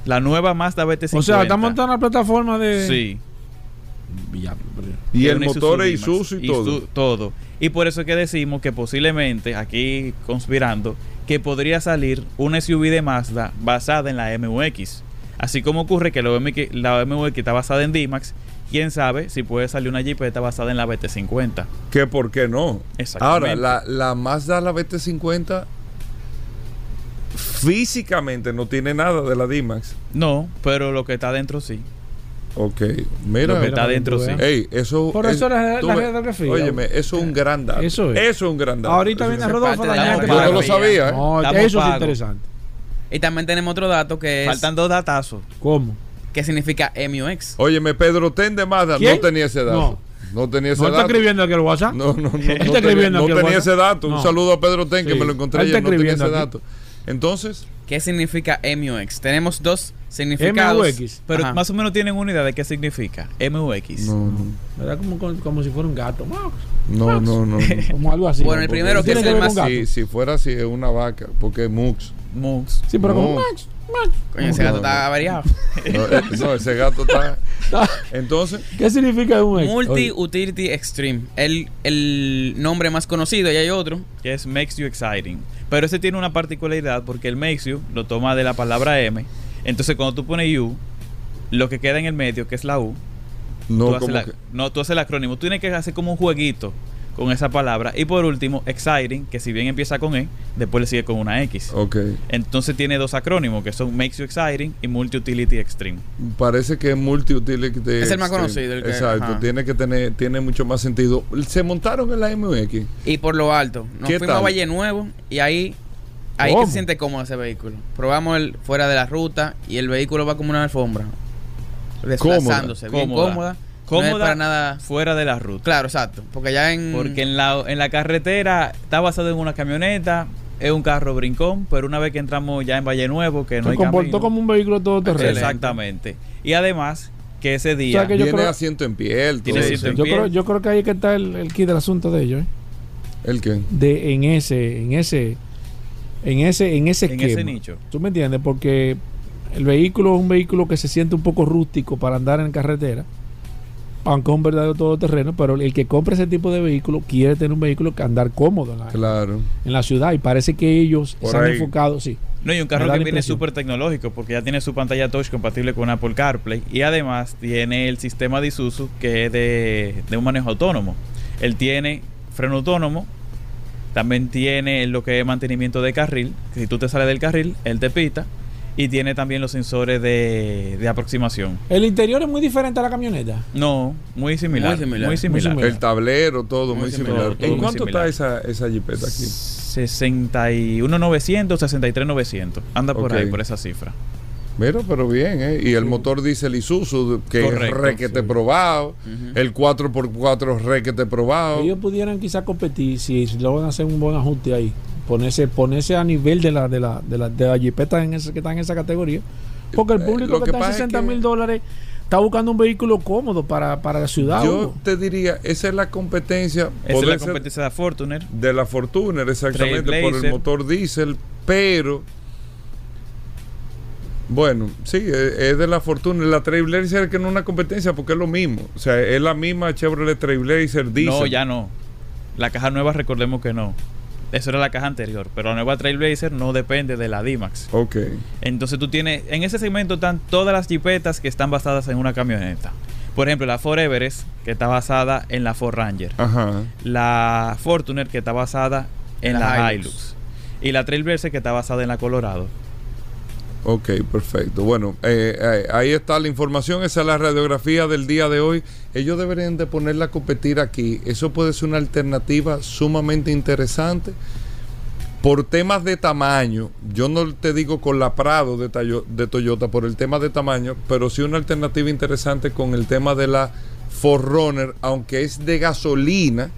La nueva Mazda BT50. O sea, está montada en la plataforma de... Sí. Y el motor es. Isuzu y todo. Todo. Y por eso es que decimos que posiblemente, aquí conspirando, que podría salir una SUV de Mazda basada en la MUX. Así como ocurre que la MX, la MUX está basada en D-Max, quién sabe si puede salir una Jeepeta basada en la BT50. Que por qué no. Exactamente. Ahora, la, la Mazda, la BT50, físicamente no tiene nada de la D-Max. No, pero lo que está dentro sí. Ok, mira. Lo que está que dentro sí. Ey, eso Por eso la- tú la ves- radiografía. Óyeme, eso es un gran dato. Eso es. Eso es un gran dato. Ahorita viene es- Rodolfo la. Yo no lo sabía, ¿eh? No, eso es interesante. Y también tenemos otro dato que es Faltan dos datazos. ¿Cómo? que significa MUX. Óyeme, Pedro Ten de Mazda ¿Quién? no tenía ese dato. No, tenía ese ¿No está dato. escribiendo aquí el WhatsApp? No, no, no. Él no está tenía, escribiendo no tenía WhatsApp. ese dato. Un No. saludo a Pedro Ten, que me lo encontré ayer. está No tenía ese escribiendo aquí. dato. Entonces, ¿Qué significa MUX? Tenemos dos significados. MUX. Pero Ajá. más o menos tienen una idea de qué significa MUX. no, no. ¿Verdad? Como, como, si fuera un gato. No, no, no. no. Como algo así. Bueno, el primero que es el más-. Si, si fuera así, es una vaca, porque es Mux. MUX. Sí, pero como. Max, Max. Coño, ese gato está variado. No, eh, no, ese gato está. Entonces, ¿Qué significa un ex? Multi Utility Extreme. El, el nombre más conocido, y hay otro. que es makes you exciting. Pero ese tiene una particularidad porque el makes you lo toma de la palabra M. Entonces cuando tú pones you, lo que queda en el medio, que es la U, tú, no haces como la- que. no, tú haces el acrónimo. Tú tienes que hacer como un jueguito con esa palabra. Y por último, exciting, que si bien empieza con E, después le sigue con una X. Ok. Entonces tiene dos acrónimos que son Makes You Exciting y Multi Utility Extreme. Parece que es multi-utility. Es el más conocido, el que- Exacto. ajá. Tiene que tener, tiene mucho más sentido. Se montaron en la MX. Y por lo alto. Nos ¿Qué fuimos a tal? Valle Nuevo y ahí. Ahí se siente cómodo ese vehículo. Probamos el fuera de la ruta y el vehículo va como una alfombra. Desplazándose, bien Cómoda. cómoda. Cómoda No es para nada. fuera de la ruta. Claro, exacto. Porque ya en. Porque en la, en la carretera está basado en una camioneta, es un carro brincón, pero una vez que entramos ya en Valle Nuevo, que no se hay comportó camino, como un vehículo todoterreno. Exactamente. Y además, que ese O día... sea que yo Tiene creo- asiento en piel. Tiene todo asiento en Yo piel. creo, yo creo que ahí es que está el, el kit del asunto de ellos, ¿eh? ¿El qué? De, en ese, en ese, en ese, en ese En esquema. ese nicho. ¿Tú me entiendes? Porque el vehículo es un vehículo que se siente un poco rústico para andar en carretera, aunque es un verdadero todoterreno, pero el que compra ese tipo de vehículo quiere tener un vehículo que andar cómodo en la, Claro. en la ciudad y parece que ellos Por se han enfocado, sí. No, y un carro que viene súper tecnológico porque ya tiene su pantalla touch compatible con Apple CarPlay y además tiene el sistema de Isuzu que es de, de un manejo autónomo. Él tiene freno autónomo, también tiene lo que es mantenimiento de carril, que si tú te sales del carril, él te pita y tiene también los sensores de, de aproximación. El interior es muy diferente a la camioneta. No, muy similar. Muy similar. Muy similar. Muy similar. El tablero, todo muy, Muy similar. similar, ¿En cuánto similar. está esa, esa jipeta aquí? 61,900, 63,900. Anda por ahí, por esa cifra. Mira, pero bien, ¿eh? Y el motor diésel Isuzu, que Correcto, es requete sí. probado. Ujú. El 4x4 requete probado. Ellos pudieran quizás competir si, si logran hacer un buen ajuste ahí. Ponerse, ponerse a nivel de la, de la, de la, de la jipeta en ese, que está en esa categoría. Porque el Eh, público que, que está en pasa es 60 que- mil dólares está buscando un vehículo cómodo para, para la ciudad. Yo Hugo. te diría, esa es la competencia. Esa es la competencia de Fortuner. de la Fortuner, exactamente, por el motor diésel, pero. Bueno, sí, es, es de la Fortuner. La Trailblazer que no es una competencia porque es lo mismo. O sea, es la misma Chevrolet Trailblazer diésel. No, ya no. La caja nueva, recordemos que no. Eso era la caja anterior. Pero la nueva Trailblazer no depende de la D-Max. Ok. Entonces tú tienes. En ese segmento están todas las jipetas que están basadas en una camioneta. Por ejemplo, la Ford Everest, que está basada en la Ford Ranger. Ajá. La Fortuner, que está basada en La la, Hilux. Hilux. Y la Trailblazer, que está basada en la Colorado. Ok, perfecto. Bueno, eh, eh, ahí está la información, esa es la radiografía del día de hoy. Ellos deberían de ponerla a competir aquí. Eso puede ser una alternativa sumamente interesante. Por temas de tamaño, yo no te digo con la Prado de, de Toyota por el tema de tamaño, pero sí una alternativa interesante con el tema de la Forerunner, aunque es de gasolina,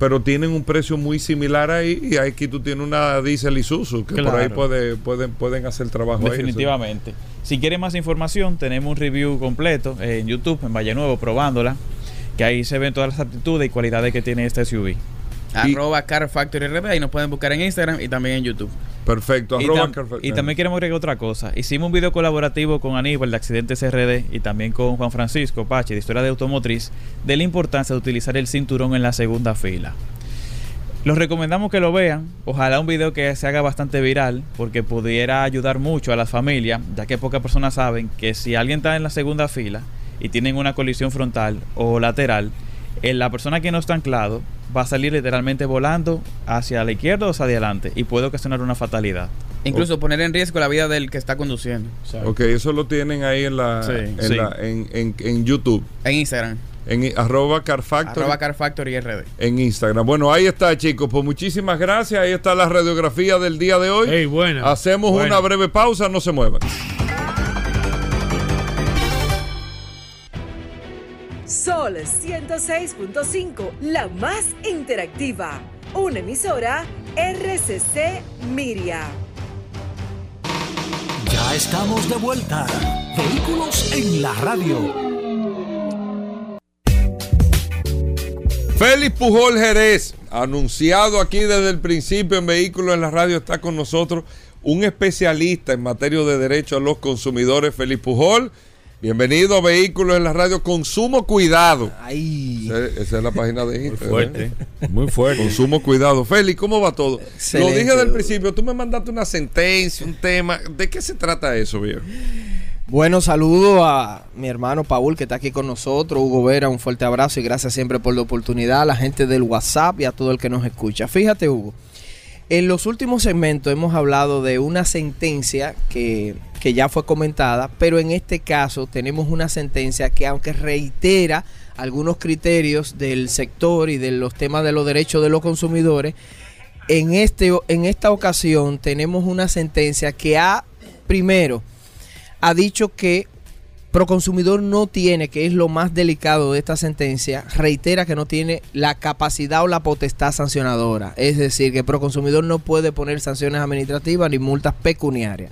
pero tienen un precio muy similar ahí y aquí tú tienes una diesel Isuzu que por ahí puede, pueden, pueden hacer trabajo ahí. Definitivamente. Si quieren más información, tenemos un review completo en YouTube, en Valle Nuevo, probándola. Que ahí se ven todas las aptitudes y cualidades que tiene este SUV. Arroba Car Factory RB. Ahí nos pueden buscar en Instagram y también en YouTube. Perfecto. Y, tam- y también queremos agregar otra cosa. Hicimos un video colaborativo con Aníbal de Accidentes RD y también con Juan Francisco Pache de Historia de Automotriz de la importancia de utilizar el cinturón en la segunda fila. Los recomendamos que lo vean. Ojalá un video que se haga bastante viral porque pudiera ayudar mucho a las familias, ya que pocas personas saben que si alguien está en la segunda fila y tienen una colisión frontal o lateral, eh, la persona que no está anclado va a salir literalmente volando hacia la izquierda o hacia adelante y puede ocasionar una fatalidad. Incluso poner en riesgo la vida del que está conduciendo. Ok, eso lo tienen ahí en la, Sí. en, Sí. la- en, en- en YouTube. En Instagram. En arroba Carfactory. Arroba Car Factory RD. en Instagram. Bueno, ahí está, chicos. Pues muchísimas gracias. Ahí está la radiografía del día de hoy. Ey, buena. Hacemos una breve pausa, no se muevan. Sol 106.5, la más interactiva. Una emisora RCC Miria. Ya estamos de vuelta. Vehículos en la radio. Félix Pujol Jerez, anunciado aquí desde el principio en Vehículos en la Radio, está con nosotros un especialista en materia de derecho a los consumidores, Félix Pujol. Bienvenido a Vehículos en la Radio. Consumo cuidado. Ay, Esa, esa es la página de Instagram. Fuerte. Muy fuerte. Consumo cuidado. Félix, ¿cómo va todo? Excelente. Lo dije del principio, tú me mandaste una sentencia, un tema. ¿De qué se trata eso, viejo? bueno, saludo a mi hermano Paul que está aquí con nosotros, Hugo Vera, un fuerte abrazo y gracias siempre por la oportunidad, a la gente del WhatsApp y a todo el que nos escucha. Fíjate, Hugo, en los últimos segmentos hemos hablado de una sentencia que, que ya fue comentada, pero en este caso tenemos una sentencia que aunque reitera algunos criterios del sector y de los temas de los derechos de los consumidores, en, este, en esta ocasión tenemos una sentencia que ha, primero, ha dicho que Proconsumidor no tiene, que es lo más delicado de esta sentencia, reitera que no tiene la capacidad o la potestad sancionadora. Es decir, que Proconsumidor no puede poner sanciones administrativas ni multas pecuniarias.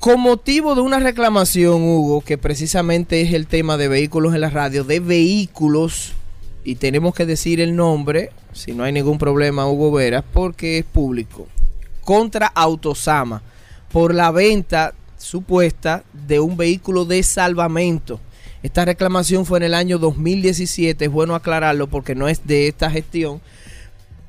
Con motivo de una reclamación, Hugo, que precisamente es el tema de vehículos en la radio, de vehículos, y tenemos que decir el nombre, si no hay ningún problema, Hugo Veras, porque es público, contra Autosama, por la venta supuesta de un vehículo de salvamento. Esta reclamación fue en el año 2017, es bueno aclararlo porque no es de esta gestión,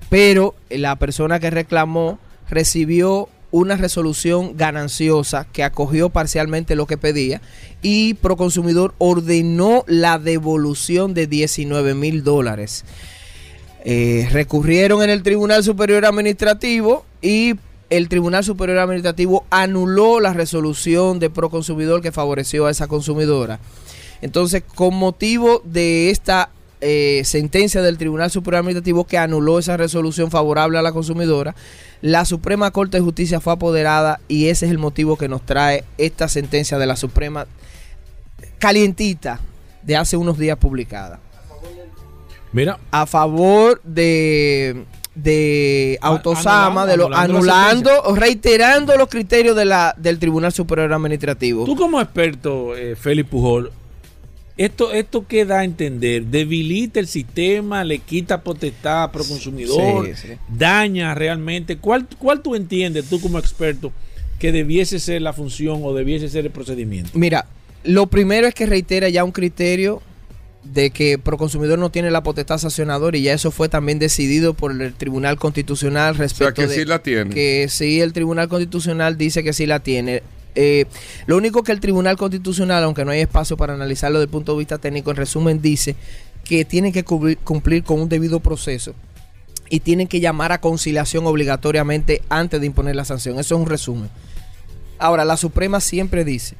pero la persona que reclamó recibió una resolución gananciosa que acogió parcialmente lo que pedía y Proconsumidor ordenó la devolución de 19 mil dólares. Eh, recurrieron en el Tribunal Superior Administrativo y el Tribunal Superior Administrativo anuló la resolución de Proconsumidor que favoreció a esa consumidora. Entonces, con motivo de esta eh, sentencia del Tribunal Superior Administrativo que anuló esa resolución favorable a la consumidora, la Suprema Corte de Justicia fue apoderada y ese es el motivo que nos trae esta sentencia de la Suprema calientita de hace unos días publicada. Mira, A favor de de Autosama, anulando- de lo, anulando la anulando o reiterando los criterios de la, del Tribunal Superior Administrativo. tú como experto, eh, Félix Pujol, esto, esto que da a entender, debilita el sistema, le quita potestad a proconsumidor, Sí, sí. daña realmente. ¿Cuál, ¿Cuál tú entiendes, tú como experto, que debiese ser la función o debiese ser el procedimiento? Mira, lo primero es que reitera ya un criterio de que Proconsumidor no tiene la potestad sancionadora y ya eso fue también decidido por el Tribunal Constitucional O sea, respecto que de sí la tiene. que sí el Tribunal Constitucional dice que sí la tiene. Eh, lo único que el Tribunal Constitucional, aunque no hay espacio para analizarlo desde el punto de vista técnico, en resumen dice que tienen que cumplir con un debido proceso y tienen que llamar a conciliación obligatoriamente antes de imponer la sanción. Eso es un resumen. Ahora, la Suprema siempre dice,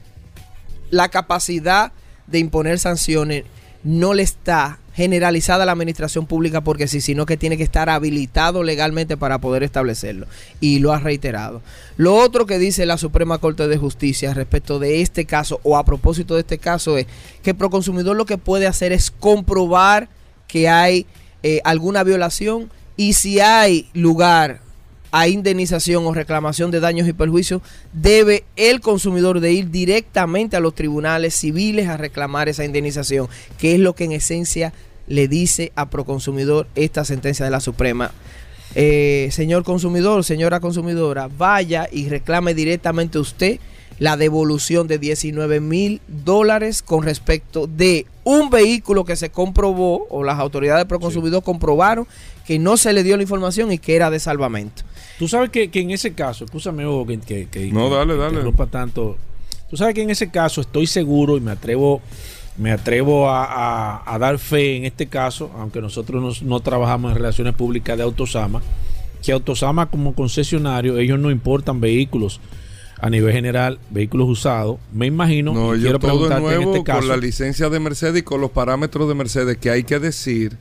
la capacidad de imponer sanciones no le está generalizada la administración pública porque sí, sino que tiene que estar habilitado legalmente para poder establecerlo. Y lo ha reiterado. Lo otro que dice la Suprema Corte de Justicia respecto de este caso o a propósito de este caso es que Proconsumidor lo que puede hacer es comprobar que hay eh, alguna violación y si hay lugar a indemnización o reclamación de daños y perjuicios, debe el consumidor de ir directamente a los tribunales civiles a reclamar esa indemnización, que es lo que en esencia le dice a Proconsumidor esta sentencia de la Suprema eh, señor consumidor, señora consumidora, vaya y reclame directamente usted la devolución de 19 mil dólares con respecto de un vehículo que se comprobó o las autoridades pro consumidor comprobaron que no se le dio la información y que era de salvamento. Tú sabes que, que en ese caso, escúchame Hugo, que, que, que- No, dale, dale. tanto. Tú sabes que en ese caso estoy seguro y me atrevo, me atrevo a, a- a dar fe en este caso, aunque nosotros nos- no trabajamos en relaciones públicas de Autosama, que Autosama como concesionario, ellos no importan vehículos a nivel general, vehículos usados. Me imagino, No, yo quiero todo nuevo en este caso. con la licencia de Mercedes y con los parámetros de Mercedes que hay que decir.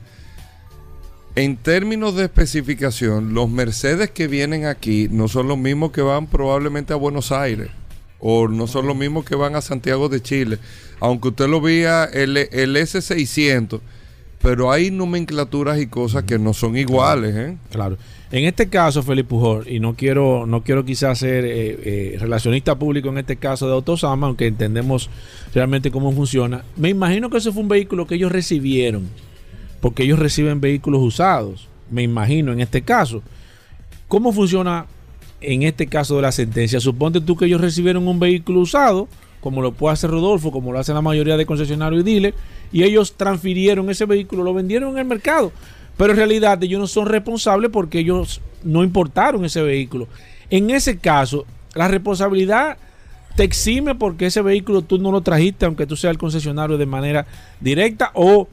En términos de especificación, los Mercedes que vienen aquí no son los mismos que van probablemente a Buenos Aires o no son los mismos que van a Santiago de Chile. Aunque usted lo vea el, el S600, pero hay nomenclaturas y cosas que no son iguales. ¿eh? Claro. En este caso, Felipe Pujol, y no quiero, no quiero quizás ser eh, eh, relacionista público en este caso de Autosama, aunque entendemos realmente cómo funciona, me imagino que ese fue un vehículo que ellos recibieron, porque ellos reciben vehículos usados, me imagino en este caso. ¿Cómo funciona en este caso de la sentencia? Suponte tú que ellos recibieron un vehículo usado, como lo puede hacer Rodolfo, como lo hacen la mayoría de concesionarios y dealers, y ellos transfirieron ese vehículo, lo vendieron en el mercado. Pero en realidad ellos no son responsables porque ellos no importaron ese vehículo. En ese caso, la responsabilidad te exime porque ese vehículo tú no lo trajiste, aunque tú seas el concesionario de manera directa, o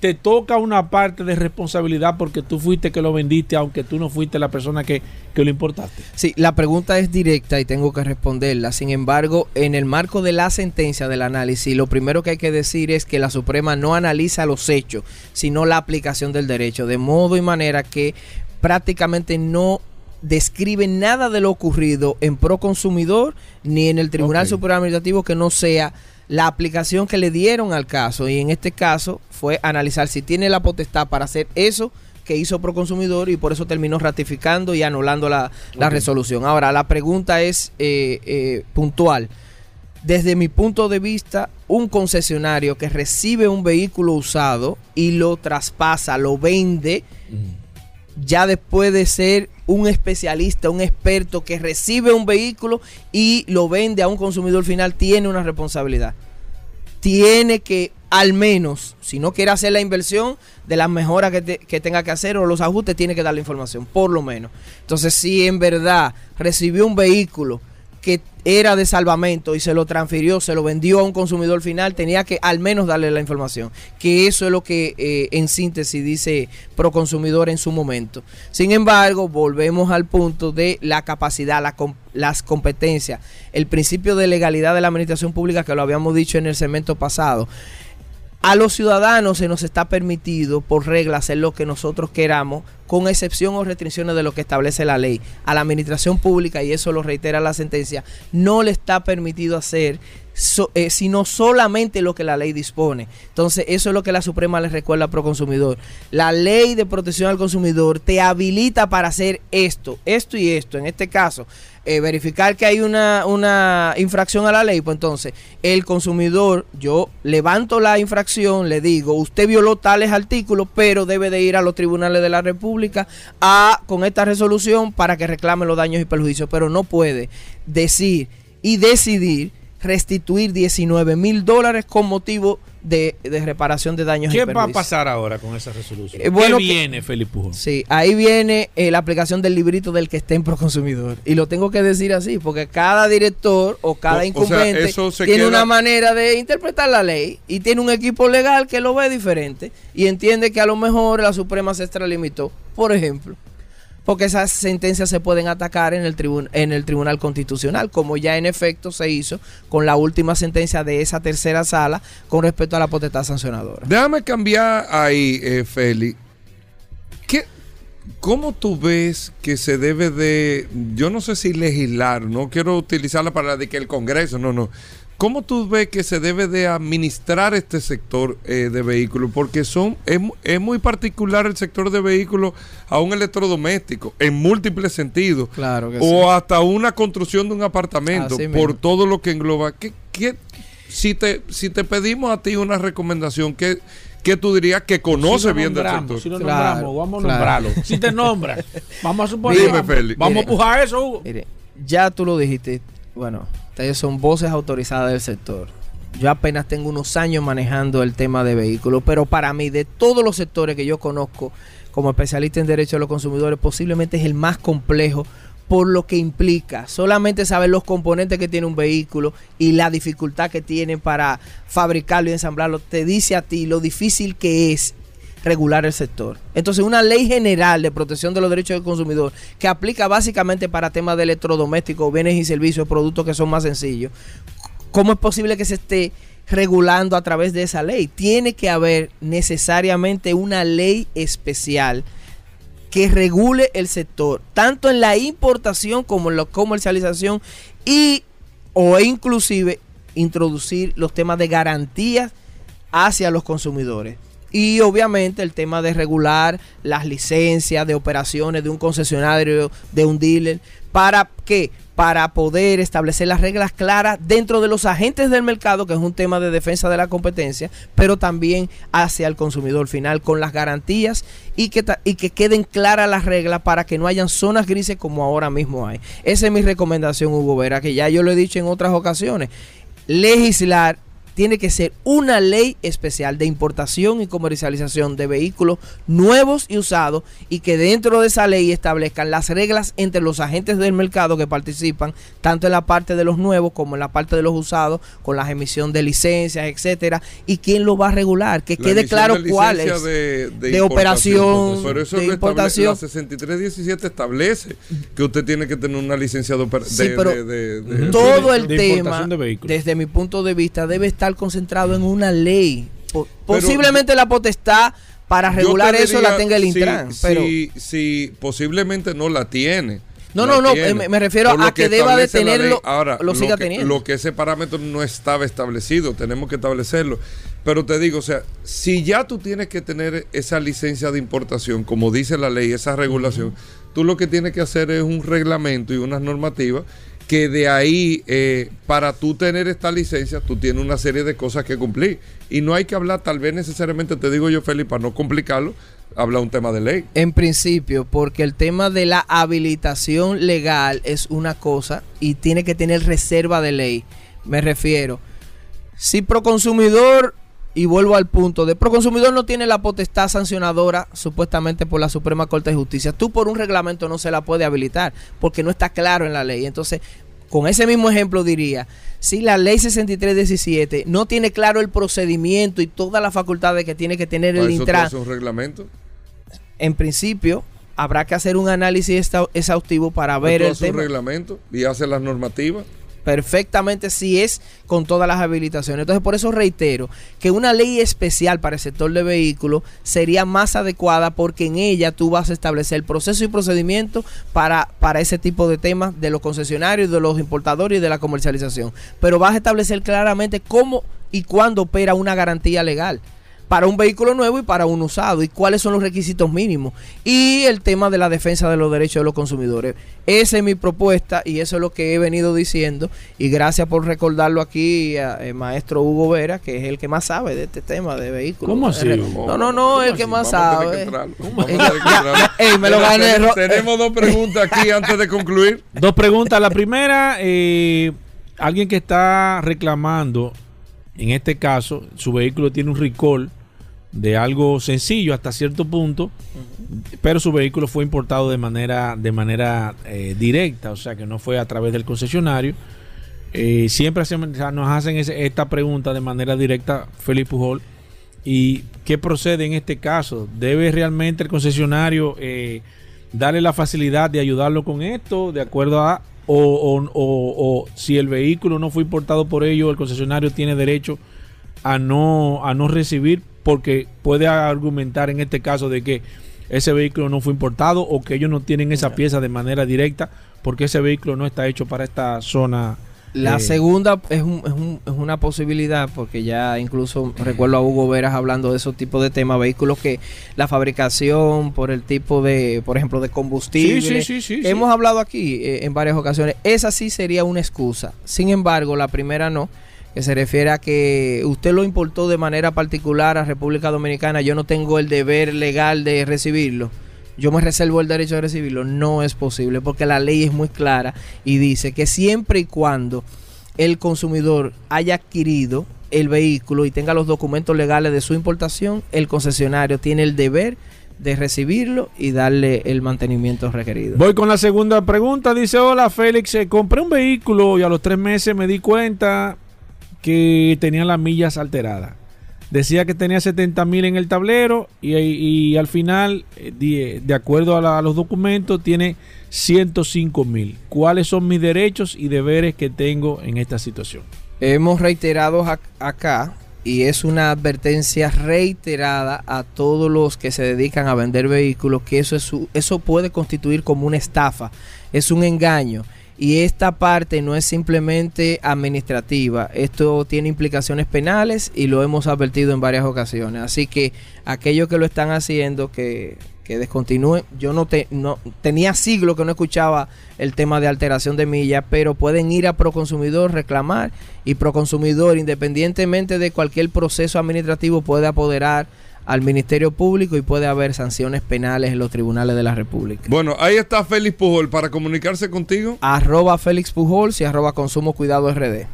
te toca una parte de responsabilidad porque tú fuiste que lo vendiste, aunque tú no fuiste la persona que, que lo importaste. Sí, la pregunta es directa y tengo que responderla. Sin embargo, en el marco de la sentencia del análisis, lo primero que hay que decir es que la Suprema no analiza los hechos, sino la aplicación del derecho, de modo y manera que prácticamente no describe nada de lo ocurrido en pro consumidor ni en el Tribunal Ok. Superior Administrativo que no sea la aplicación que le dieron al caso y en este caso fue analizar si tiene la potestad para hacer eso que hizo Proconsumidor y por eso terminó ratificando y anulando la, la resolución. Ahora, la pregunta es eh, eh, puntual. Desde mi punto de vista, un concesionario que recibe un vehículo usado y lo traspasa, lo vende, ya después de ser un especialista, un experto que recibe un vehículo y lo vende a un consumidor final, tiene una responsabilidad. Tiene que, al menos, si no quiere hacer la inversión de las mejoras que, te- que tenga que hacer o los ajustes, tiene que dar la información, por lo menos. Entonces, si en verdad recibió un vehículo que era de salvamento y se lo transfirió, se lo vendió a un consumidor final, tenía que al menos darle la información. Que eso es lo que eh, en síntesis dice Proconsumidor en su momento. Sin embargo, volvemos al punto de la capacidad, las competencias, el principio de legalidad de la administración pública que lo habíamos dicho en el segmento pasado. A los ciudadanos se nos está permitido por regla hacer lo que nosotros queramos, con excepción o restricciones de lo que establece la ley. A la administración pública, y eso lo reitera la sentencia, no le está permitido hacer so- eh, sino solamente lo que la ley dispone. Entonces, eso es lo que la Suprema le recuerda a Proconsumidor. La ley de protección al consumidor te habilita para hacer esto, esto y esto. En este caso, eh, verificar que hay una, una infracción a la ley, pues entonces el consumidor, yo levanto la infracción, le digo, usted violó tales artículos, pero debe de ir a los tribunales de la República a, con esta resolución para que reclame los daños y perjuicios, pero no puede decir y decidir restituir 19 mil dólares con motivo de, de reparación de daños ¿Qué va a pasar ahora con esa resolución? Eh, bueno, ¿Qué viene, Felipe Pujol? Sí, ahí viene eh, la aplicación del librito del que esté en Proconsumidor. Y lo tengo que decir así, porque cada director o cada O- o sea, incumbente tiene queda- una manera de interpretar la ley y tiene un equipo legal que lo ve diferente y entiende que a lo mejor la Suprema se extralimitó, por ejemplo. Porque esas sentencias se pueden atacar en el, tribun- en el Tribunal Constitucional, como ya en efecto se hizo con la última sentencia de esa tercera sala con respecto a la potestad sancionadora. Déjame cambiar ahí, eh, Feli. ¿Qué, ¿Cómo tú ves que se debe de, yo no sé si legislar, no quiero utilizar la palabra de que el Congreso, no, no. ¿Cómo tú ves que se debe de administrar este sector eh, de vehículos? Porque son es, es muy particular el sector de vehículos a un electrodoméstico en múltiples sentidos. Claro que o hasta una construcción de un apartamento Así por mismo. todo lo que engloba. ¿Qué, qué, si te, si te pedimos a ti una recomendación, ¿qué, qué tú dirías que conoce Si bien del sector? Si lo Claro, nombramos, vamos a claro. nombrarlo. Si te nombras, vamos a suponer. Dime, vamos, Félix. vamos a empujar eso, Hugo. Mire, ya tú lo dijiste. Bueno, ustedes son voces autorizadas del sector. Yo apenas tengo unos años manejando el tema de vehículos, pero para mí, de todos los sectores que yo conozco como especialista en derecho de los consumidores, posiblemente es el más complejo por lo que implica solamente saber los componentes que tiene un vehículo y la dificultad que tiene para fabricarlo y ensamblarlo, te dice a ti lo difícil que es regular el sector. Entonces, una ley general de protección de los derechos del consumidor que aplica básicamente para temas de electrodomésticos, bienes y servicios, productos que son más sencillos. ¿Cómo es posible que se esté regulando a través de esa ley? Tiene que haber necesariamente una ley especial que regule el sector, tanto en la importación como en la comercialización y o inclusive introducir los temas de garantías hacia los consumidores. Y obviamente el tema de regular las licencias de operaciones de un concesionario, de un dealer, para qué? Para poder establecer las reglas claras dentro de los agentes del mercado, que es un tema de defensa de la competencia, pero también hacia el consumidor final con las garantías y que, y que queden claras las reglas para que no hayan zonas grises como ahora mismo hay. Esa es mi recomendación, Hugo Vera, que ya yo lo he dicho en otras ocasiones. Legislar tiene que ser una ley especial de importación y comercialización de vehículos nuevos y usados y que dentro de esa ley establezcan las reglas entre los agentes del mercado que participan tanto en la parte de los nuevos como en la parte de los usados con la emisión de licencias, etcétera, y quién lo va a regular, que La quede claro de cuál es. de, de importación. operación, Pero eso de establece- importación. La 6317 establece que usted tiene que tener una licencia de operación. Sí, pero de, todo el de tema, de desde mi punto de vista, debe estar concentrado en una ley. Po- Posiblemente la potestad para regular eso la tenga el si- Intran, pero si, si posiblemente no la tiene. No, no, no, tiene. me- refiero a que deba de tenerlo. Ahora, lo siga que, teniendo. Lo que ese parámetro no estaba establecido, tenemos que establecerlo. Pero te digo, o sea, si ya tú tienes que tener esa licencia de importación, como dice la ley, esa regulación, tú lo que tienes que hacer es un reglamento y unas normativas que de ahí, eh, para tú tener esta licencia, tú tienes una serie de cosas que cumplir. Y no hay que hablar, tal vez necesariamente, te digo yo, Felipe, para no complicarlo, habla un tema de ley. en principio, porque el tema de la habilitación legal es una cosa y tiene que tener reserva de ley. Me refiero, si Proconsumidor, y vuelvo al punto, de Proconsumidor no tiene la potestad sancionadora supuestamente por la Suprema Corte de Justicia, tú por un reglamento no se la puede habilitar porque no está claro en la ley. Entonces, con ese mismo ejemplo diría, si la ley 6317 no tiene claro el procedimiento y todas las facultades que tiene que tener el Intran, haces un reglamento. en principio habrá que hacer un análisis exhaustivo para ver el haces un tema reglamento y haces las normativas. Perfectamente si es con todas las habilitaciones. Entonces, por eso reitero que una ley especial para el sector de vehículos sería más adecuada porque en ella tú vas a establecer el proceso y procedimiento para, para ese tipo de temas de los concesionarios, de los importadores y de la comercialización. Pero vas a establecer claramente cómo y cuándo opera una garantía legal para un vehículo nuevo y para un usado y cuáles son los requisitos mínimos y el tema de la defensa de los derechos de los consumidores. Esa es mi propuesta y eso es lo que he venido diciendo y gracias por recordarlo aquí a, eh, maestro Hugo Vera, que es el que más sabe de este tema de vehículos. ¿Cómo así, Eh, Hugo? No, no, no, el que más Vamos sabe. Eh, que ey, me lo gané, Tenemos dos preguntas aquí antes de concluir. Dos preguntas. La primera, eh, alguien que está reclamando, en este caso, su vehículo tiene un recall de algo sencillo hasta cierto punto, pero su vehículo fue importado de manera, de manera eh, directa, o sea que no fue a través del concesionario. Eh, siempre hacemos- nos hacen ese- esta pregunta de manera directa, Felipe Pujol. ¿Y qué procede en este caso? ¿Debe realmente el concesionario eh, darle la facilidad de ayudarlo con esto, de acuerdo a, o, o- o- o si el vehículo no fue importado por ellos, el concesionario tiene derecho a no, a no recibir, porque puede argumentar en este caso de que ese vehículo no fue importado o que ellos no tienen esa pieza de manera directa porque ese vehículo no está hecho para esta zona. La eh, segunda es, un- es un- es una posibilidad, porque ya incluso recuerdo a Hugo Veras hablando de esos tipos de temas, vehículos que la fabricación por el tipo de, por ejemplo, de combustible. Sí, sí, sí. Hemos hablado aquí eh, en varias ocasiones. Esa sí sería una excusa. Sin embargo, la primera no. Que se refiere a que usted lo importó de manera particular a República Dominicana, yo no tengo el deber legal de recibirlo. Yo me reservo el derecho de recibirlo. No es posible porque la ley es muy clara y dice que siempre y cuando el consumidor haya adquirido el vehículo y tenga los documentos legales de su importación, el concesionario tiene el deber de recibirlo y darle el mantenimiento requerido. Voy con la segunda pregunta. Dice, hola Félix, eh, compré un vehículo y a los tres meses me di cuenta que tenía las millas alteradas. Decía que tenía 70 mil en el tablero y, al final, eh, de, acuerdo a, los documentos, tiene 105 mil. ¿Cuáles son mis derechos y deberes que tengo en esta situación? Hemos reiterado ac- acá y es una advertencia reiterada a todos los que se dedican a vender vehículos que eso eso puede constituir como una estafa, es un engaño y esta parte no es simplemente administrativa, esto tiene implicaciones penales y lo hemos advertido en varias ocasiones, así que aquellos que lo están haciendo que que descontinúen. Yo no, te, no tenía siglos que no escuchaba el tema de alteración de millas, pero pueden ir a Proconsumidor, reclamar y Proconsumidor, independientemente de cualquier proceso administrativo, puede apoderar al Ministerio Público y puede haber sanciones penales en los tribunales de la República. Bueno, ahí está Félix Pujol para comunicarse contigo. Arroba Félix Pujols y arroba Consumo Cuidado RD.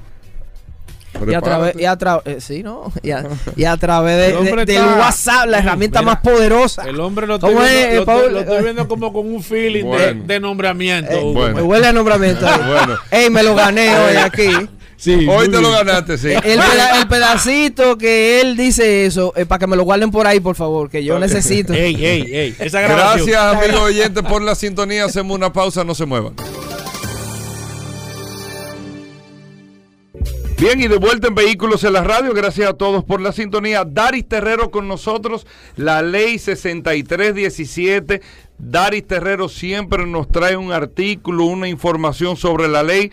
Y a través, y a tra- eh, sí, ¿no? Y a, y a través de- del está- WhatsApp, la herramienta Mira, más poderosa. El hombre lo estoy, ¿Cómo viendo, es, lo, estoy- lo estoy viendo como con un feeling de- Bueno. de, nombramiento. Eh, bueno. Me huele a nombramiento. Bueno. Ey, me lo gané hoy aquí. Sí, Hoy te lo ganaste, sí. El, peda- el pedacito que él dice eso, eh, para que me lo guarden por ahí, por favor, que yo necesito. Ey, ey, ey. Esa. Gracias, amigos oyentes, por la sintonía. Hacemos una pausa, no se muevan. Bien, y de vuelta en Vehículos en la Radio, gracias a todos por la sintonía. Daris Terrero con nosotros, la ley 6317. Daris Terrero siempre nos trae un artículo, una información sobre la ley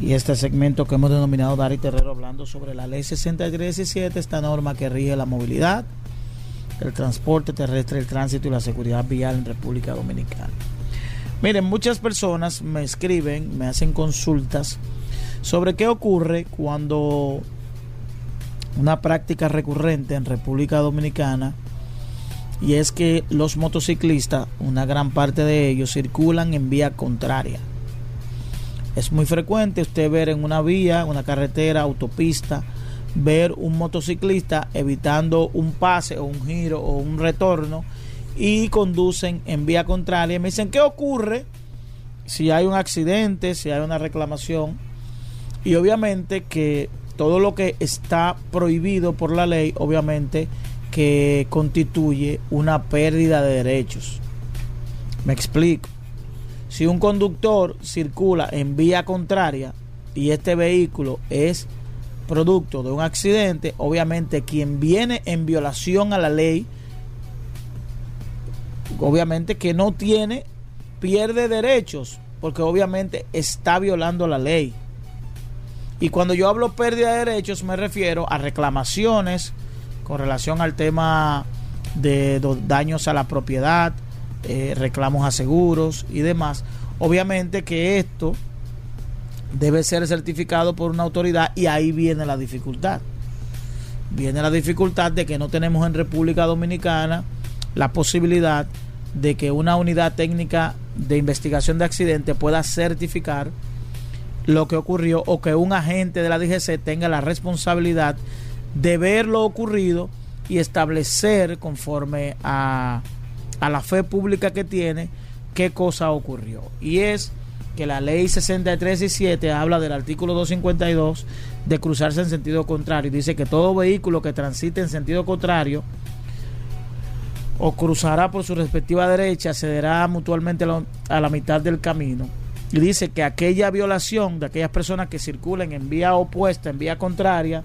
y este segmento que hemos denominado Dari Terrero hablando sobre la ley 6317, esta norma que rige la movilidad, el transporte terrestre, el tránsito y la seguridad vial en República Dominicana. Miren, muchas personas me escriben, me hacen consultas sobre qué ocurre cuando una práctica recurrente en República Dominicana y es que los motociclistas, una gran parte de ellos, circulan en vía contraria. Es muy frecuente usted ver en una vía, una carretera, autopista, ver un motociclista evitando un pase o un giro o un retorno y conducen en vía contraria. Me dicen, ¿qué ocurre si hay un accidente, si hay una reclamación? Y obviamente que todo lo que está prohibido por la ley, obviamente que constituye una pérdida de derechos. Me explico. Si un conductor circula en vía contraria y este vehículo es producto de un accidente, obviamente quien viene en violación a la ley, obviamente que no tiene, pierde derechos, porque obviamente está violando la ley. Y cuando yo hablo pérdida de derechos me refiero a reclamaciones con relación al tema de daños a la propiedad, eh, reclamos a seguros y demás. Obviamente que esto debe ser certificado por una autoridad y ahí viene la dificultad. Viene la dificultad de que no tenemos en República Dominicana la posibilidad de que una unidad técnica de investigación de accidentes pueda certificar lo que ocurrió o que un agente de la DGC tenga la responsabilidad de ver lo ocurrido y establecer conforme a, a la fe pública que tiene qué cosa ocurrió. Y es que la ley 63 y 7 habla del artículo 252 de cruzarse en sentido contrario. Dice que todo vehículo que transite en sentido contrario o cruzará por su respectiva derecha cederá la, a la mitad del camino. Y dice que aquella violación de aquellas personas que circulen en vía opuesta, en vía contraria,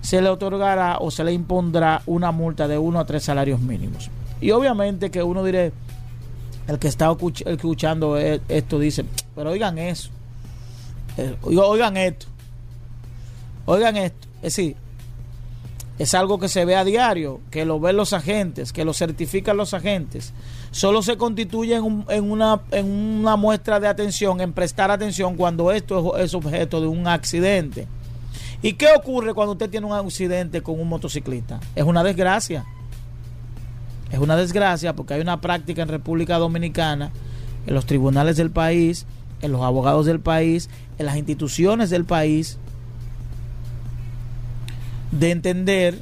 se le otorgará o se le impondrá una multa de uno a tres salarios mínimos. Y obviamente que uno diré, el que está escuch- escuchando e- esto dice, pero oigan eso, Eh, oiga- oigan esto, oigan esto, es decir, es algo que se ve a diario, que lo ven los agentes, que lo certifican los agentes. Solo se constituye en, un- en una, muestra de atención, en prestar atención cuando esto es, es objeto de un accidente. ¿Y qué ocurre cuando usted tiene un accidente con un motociclista? Es una desgracia. Es una desgracia porque hay una práctica en República Dominicana, en los tribunales del país, en los abogados del país, en las instituciones del país, de entender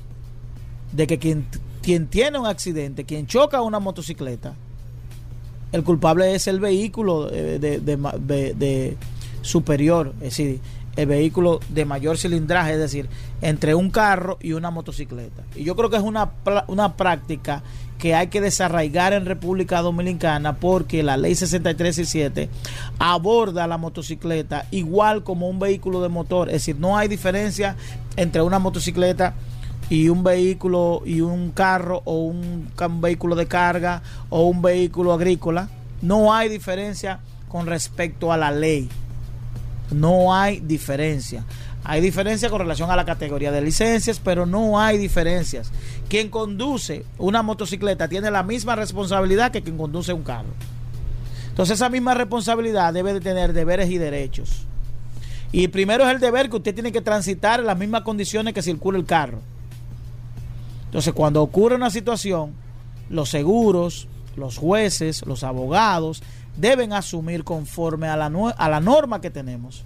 de que quien, quien tiene un accidente, quien choca una motocicleta, el culpable es el vehículo eh, de, de superior, es decir, el vehículo de mayor cilindraje, es decir, entre un carro y una motocicleta. Y yo creo que es una, una práctica que hay que desarraigar en República Dominicana porque la ley 6317 aborda la motocicleta igual como un vehículo de motor, es decir, no hay diferencia entre una motocicleta y un vehículo y un carro o un, vehículo de carga o un vehículo agrícola. No hay diferencia con respecto a la ley. No hay diferencia. Hay diferencia con relación a la categoría de licencias, pero no hay diferencias. Quien conduce una motocicleta tiene la misma responsabilidad que quien conduce un carro. Entonces esa misma responsabilidad debe de tener deberes y derechos. Y primero es el deber que usted tiene que transitar en las mismas condiciones que circula el carro. Entonces, cuando ocurre una situación, los seguros, los jueces, los abogados deben asumir conforme a la, a la norma que tenemos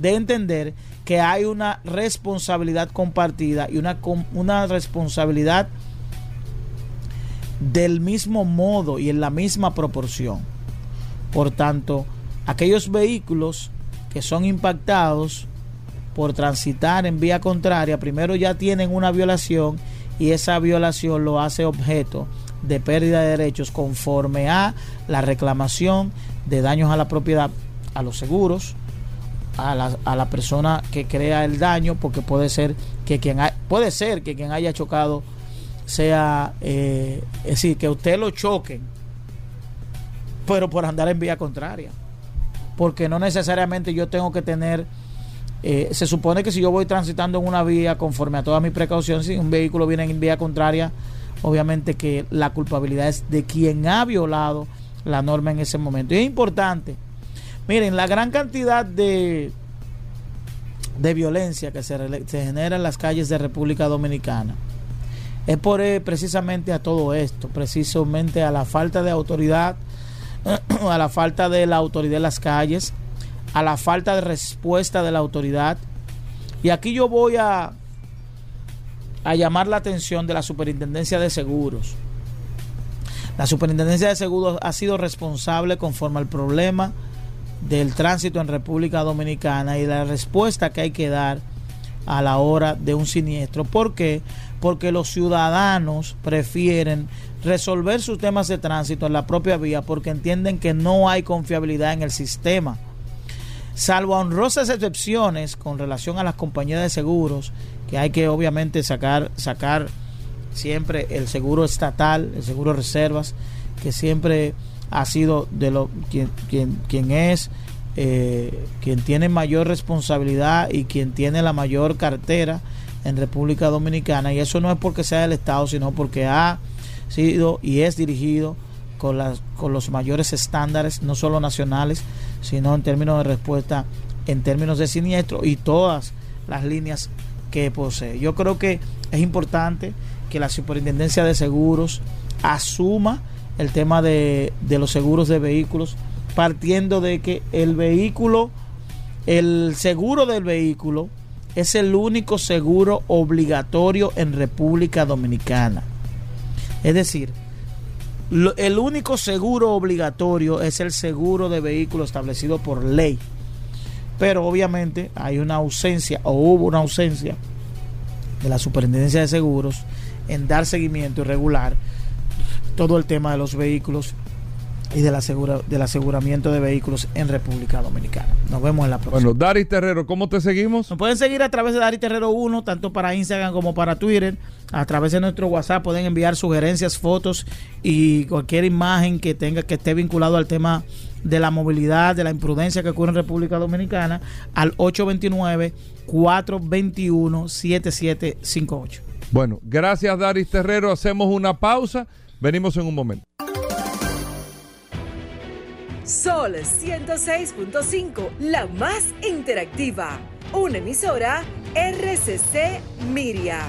de entender que hay una responsabilidad compartida y una, una responsabilidad del mismo modo y en la misma proporción. Por tanto, aquellos vehículos que son impactados por transitar en vía contraria, primero ya tienen una violación y esa violación lo hace objeto de pérdida de derechos conforme a la reclamación de daños a la propiedad, a los seguros, a la, a la persona que crea el daño, porque puede ser que quien ha- puede ser que quien haya chocado sea, eh, es decir, que usted lo choquen, pero por andar en vía contraria, porque no necesariamente yo tengo que tener eh, se supone que si yo voy transitando en una vía conforme a todas mis precauciones, si un vehículo viene en vía contraria, obviamente que la culpabilidad es de quien ha violado la norma en ese momento. Y es importante, miren, la gran cantidad de, de violencia que se, se genera en las calles de República Dominicana es por eh, precisamente a todo esto, precisamente a la falta de autoridad, a la falta de la autoridad en las calles, a la falta de respuesta de la autoridad. Y aquí yo voy a, a llamar la atención de la Superintendencia de Seguros. La Superintendencia de Seguros ha sido responsable conforme al problema del tránsito en República Dominicana y la respuesta que hay que dar a la hora de un siniestro. ¿Por qué? Porque los ciudadanos prefieren resolver sus temas de tránsito en la propia vía porque entienden que no hay confiabilidad en el sistema salvo a honrosas excepciones con relación a las compañías de seguros, que hay que obviamente sacar, sacar siempre el seguro estatal, el seguro reservas, que siempre ha sido de lo quien, quien, quien es, eh, quien tiene mayor responsabilidad y quien tiene la mayor cartera en República Dominicana. Y eso no es porque sea del Estado, sino porque ha sido y es dirigido con, las, con los mayores estándares, no solo nacionales, sino en términos de respuesta, en términos de siniestro y todas las líneas que posee. Yo creo que es importante que la Superintendencia de Seguros asuma el tema de, de los seguros de vehículos, partiendo de que el vehículo, el seguro del vehículo, es el único seguro obligatorio en República Dominicana. Es decir, el único seguro obligatorio es el seguro de vehículo establecido por ley. Pero obviamente hay una ausencia o hubo una ausencia de la Superintendencia de Seguros en dar seguimiento y regular todo el tema de los vehículos y del, asegura, del aseguramiento de vehículos en República Dominicana. Nos vemos en la próxima. Bueno, Dari Terrero, ¿cómo te seguimos? Nos pueden seguir a través de Dari Terrero 1, tanto para Instagram como para Twitter. A través de nuestro WhatsApp pueden enviar sugerencias, fotos y cualquier imagen que tenga que esté vinculado al tema de la movilidad, de la imprudencia que ocurre en República Dominicana al 829-421-7758. Bueno, gracias Daris Terrero. Hacemos una pausa. Venimos en un momento. Sol 106.5, la más interactiva. Una emisora RCC Miria.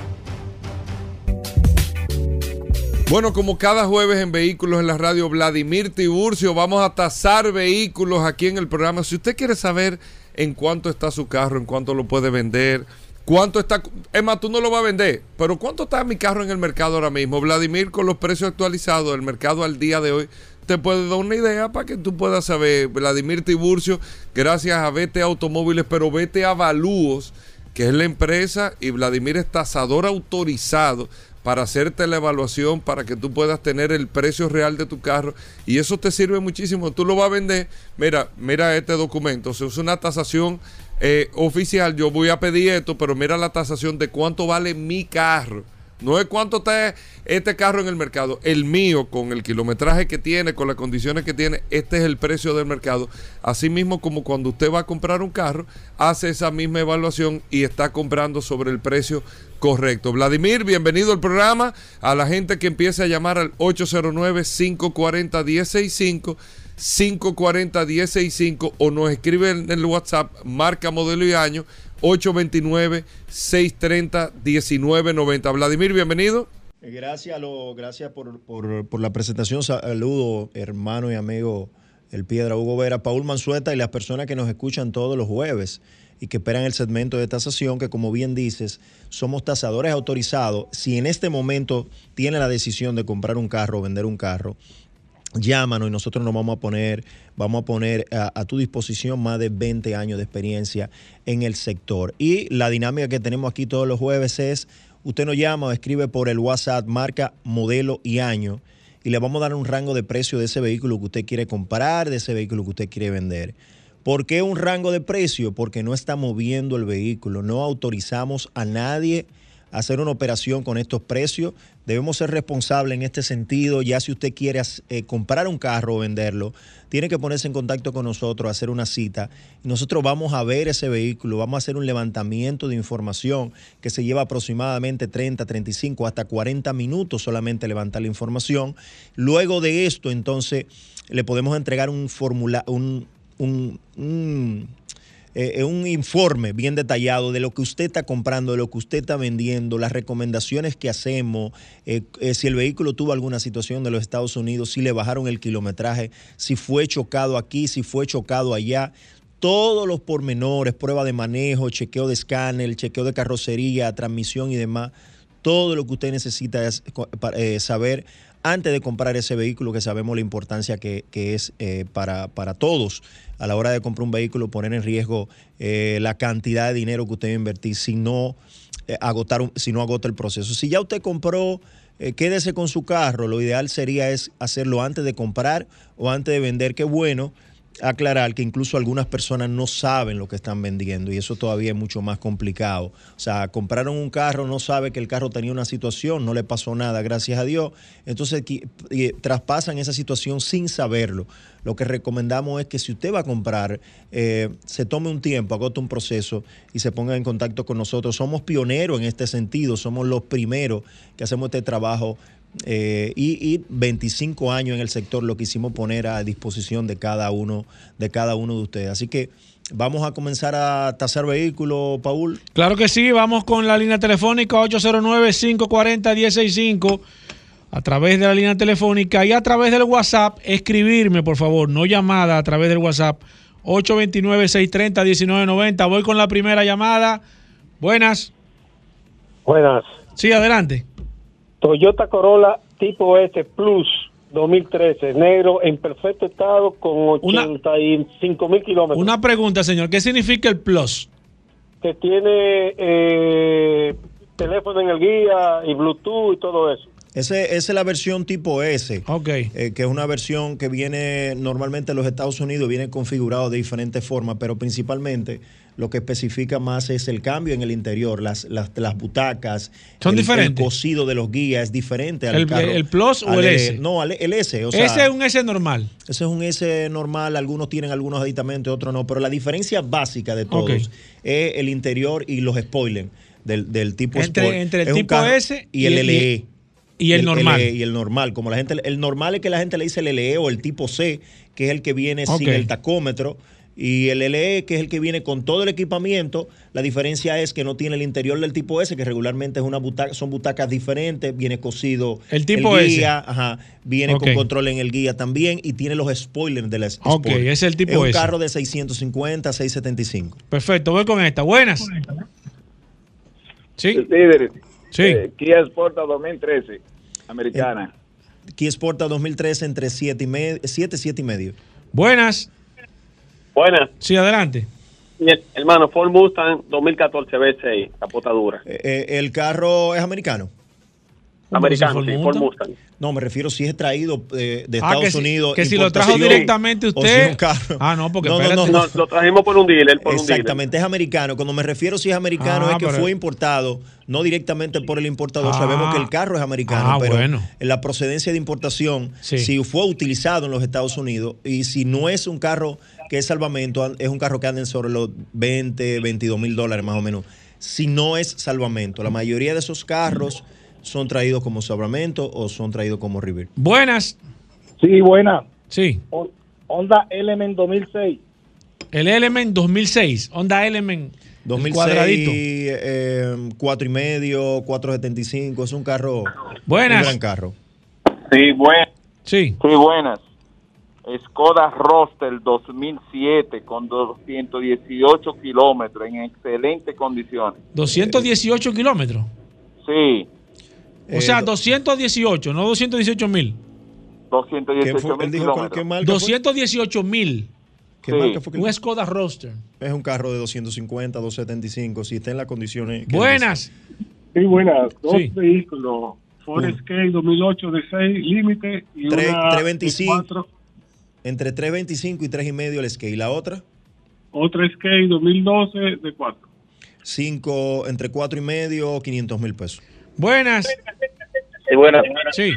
Bueno, como cada jueves en Vehículos en la Radio, Vladimir Tiburcio, vamos a tasar vehículos aquí en el programa. Si usted quiere saber en cuánto está su carro, en cuánto lo puede vender, cuánto está... Emma, tú no lo vas a vender, pero cuánto está mi carro en el mercado ahora mismo. Vladimir, con los precios actualizados del mercado al día de hoy, te puede dar una idea para que tú puedas saber. Vladimir Tiburcio, gracias a Vete Automóviles, pero Vete Avalúos, que es la empresa, y Vladimir es tasador autorizado para hacerte la evaluación, para que tú puedas tener el precio real de tu carro. Y eso te sirve muchísimo. Tú lo vas a vender. Mira, mira este documento. Se usa una tasación eh, oficial. Yo voy a pedir esto, pero mira la tasación de cuánto vale mi carro. No es cuánto está este carro en el mercado. El mío, con el kilometraje que tiene, con las condiciones que tiene, este es el precio del mercado. Asimismo, como cuando usted va a comprar un carro, hace esa misma evaluación y está comprando sobre el precio correcto. Vladimir, bienvenido al programa. A la gente que empiece a llamar al 809-540-165. 540-165 o nos escribe en el WhatsApp, marca, modelo y año 829-630-1990. Vladimir, bienvenido. Gracias, lo, gracias por, por, por, la presentación. Saludo, hermano y amigo El Piedra Hugo Vera, Paul Mansueta y las personas que nos escuchan todos los jueves y que esperan el segmento de tasación, que como bien dices, somos tasadores autorizados. Si en este momento tiene la decisión de comprar un carro o vender un carro, llámanos y nosotros nos vamos a poner, vamos a poner a, a, tu disposición más de 20 años de experiencia en el sector. Y la dinámica que tenemos aquí todos los jueves es, usted nos llama o escribe por el WhatsApp, marca, modelo y año, y le vamos a dar un rango de precio de ese vehículo que usted quiere comprar, de ese vehículo que usted quiere vender. ¿Por qué un rango de precio? Porque no estamos viendo el vehículo, no autorizamos a nadie hacer una operación con estos precios. Debemos ser responsables en este sentido. Ya si usted quiere eh, comprar un carro o venderlo, tiene que ponerse en contacto con nosotros, hacer una cita. Nosotros vamos a ver ese vehículo, vamos a hacer un levantamiento de información que se lleva aproximadamente 30, 35, hasta 40 minutos solamente levantar la información. Luego de esto, entonces, le podemos entregar un formulario, un, un, un eh, un informe bien detallado de lo que usted está comprando, de lo que usted está vendiendo, las recomendaciones que hacemos, eh, eh, si el vehículo tuvo alguna situación de los Estados Unidos, si le bajaron el kilometraje, si fue chocado aquí, si fue chocado allá. Todos los pormenores, prueba de manejo, chequeo de escáner, chequeo de carrocería, transmisión y demás, todo lo que usted necesita es, saber antes de comprar ese vehículo, que sabemos la importancia que, que es eh, para, para, todos a la hora de comprar un vehículo, poner en riesgo eh, la cantidad de dinero que usted va a invertir si no, eh, agotar, si no agota el proceso. Si ya usted compró, quédese con su carro, lo ideal sería es hacerlo antes de comprar o antes de vender, qué bueno aclarar que incluso algunas personas no saben lo que están vendiendo y eso todavía es mucho más complicado. O sea, compraron un carro, no sabe que el carro tenía una situación, no le pasó nada, gracias a Dios. Entonces traspasan esa situación sin saberlo. Lo que recomendamos es que si usted va a comprar, eh, se tome un tiempo, agote un proceso y se ponga en contacto con nosotros. Somos pioneros en este sentido, somos los primeros que hacemos este trabajo eh, y, y, 25 años en el sector lo quisimos poner a disposición de cada uno de cada uno de ustedes. Así que vamos a comenzar a tasar vehículos, Paul. Claro que sí, vamos con la línea telefónica 809-540-165 a través de la línea telefónica y a través del WhatsApp, escribirme, por favor, no llamada a través del WhatsApp 829-630-1990. Voy con la primera llamada. Buenas. Buenas. Sí, adelante. Toyota Corolla tipo S Plus 2013, negro, en perfecto estado, con 85 mil kilómetros. Una pregunta, señor. ¿Qué significa el Plus? Que tiene eh, teléfono en el guía y Bluetooth y todo eso. Ese, esa es la versión tipo S. Ok. eh, que es una versión que viene normalmente en los Estados Unidos, viene configurado de diferentes formas, pero principalmente lo que especifica más es el cambio en el interior, las, las, las butacas. ¿Son el, diferentes? El cosido de los guías es diferente al ¿El- carro. el Plus o al- el S? No, al- el S. O sea, Ese es un S normal. ese es un S normal, algunos tienen algunos aditamentos, otros no, pero la diferencia básica de todos es el interior y los spoilers del, del tipo Entre- Sport. entre el Es tipo S y el LE. y el normal. LE y el normal, como la gente, el normal es que la gente le dice el LE o el tipo C, que es el que viene sin el tacómetro. Y el LE, que es el que viene con todo el equipamiento, la diferencia es que no tiene el interior del tipo S, que regularmente es una butaca, son butacas diferentes, viene cosido El tipo S. guía, ajá, viene con control en el guía también y tiene los spoilers de la Sport. Ok, es el tipo Es un S. carro de 650, 675. Perfecto, voy con esta. Buenas. Sí. Sí. Eh, Kia Sporta 2013, americana. Kia Sporta 2013 entre 7 y medio, 7, 7 y medio. Buenas. Buenas. Sí, adelante. Hermano, Ford Mustang 2014 V6, capota dura. Eh, eh, ¿El carro es americano? Americano, sí, Ford Mustang. No, me refiero si es traído eh, de Ah, Estados que si- Unidos. que si lo trajo directamente o si usted- es un carro. Ah, no, porque no, no, espérate. no, No, lo trajimos por un dealer, por un dealer. Exactamente, es americano. Cuando me refiero si es americano Ah, es que fue importado, no directamente por el importador. Ah. Sabemos que el carro es americano, Ah, pero bueno. en la procedencia de importación, Sí. si fue utilizado en los Estados Unidos y si no es un carro que es salvamento, es un carro que anda en sobre los 20, 22 mil dólares más o menos. Si no es salvamento, la mayoría de esos carros son traídos como salvamento o son traídos como reverse. Buenas. Sí, buena. Sí. Honda Element 2006. El Element 2006. Honda Element. el 2006, Cuadradito. eh, cuatro y medio, 475, es un carro, Buenas. un gran carro. Sí, buenas. Sí. Sí, buenas. Skoda Roster 2007 con 218 kilómetros en excelentes condiciones. 218 kilómetros. Sí, O sea, 218, no 218 mil. 218 mil kilómetros. 218 mil. ¿Qué marca fue que- Un Skoda Roster. Es un carro de 250, 275, si está en las condiciones. Buenas. Sí, buenas. Dos Sí. vehículos. Ford. Escape 2008 de 6 límite y Tres- una 325. cuatro- Entre 325 y 3 y medio el skate. La otra, otra Escape 2012 de 4. cinco, entre 4 y medio, 500 mil pesos. Buenas. Sí, bueno. Sí.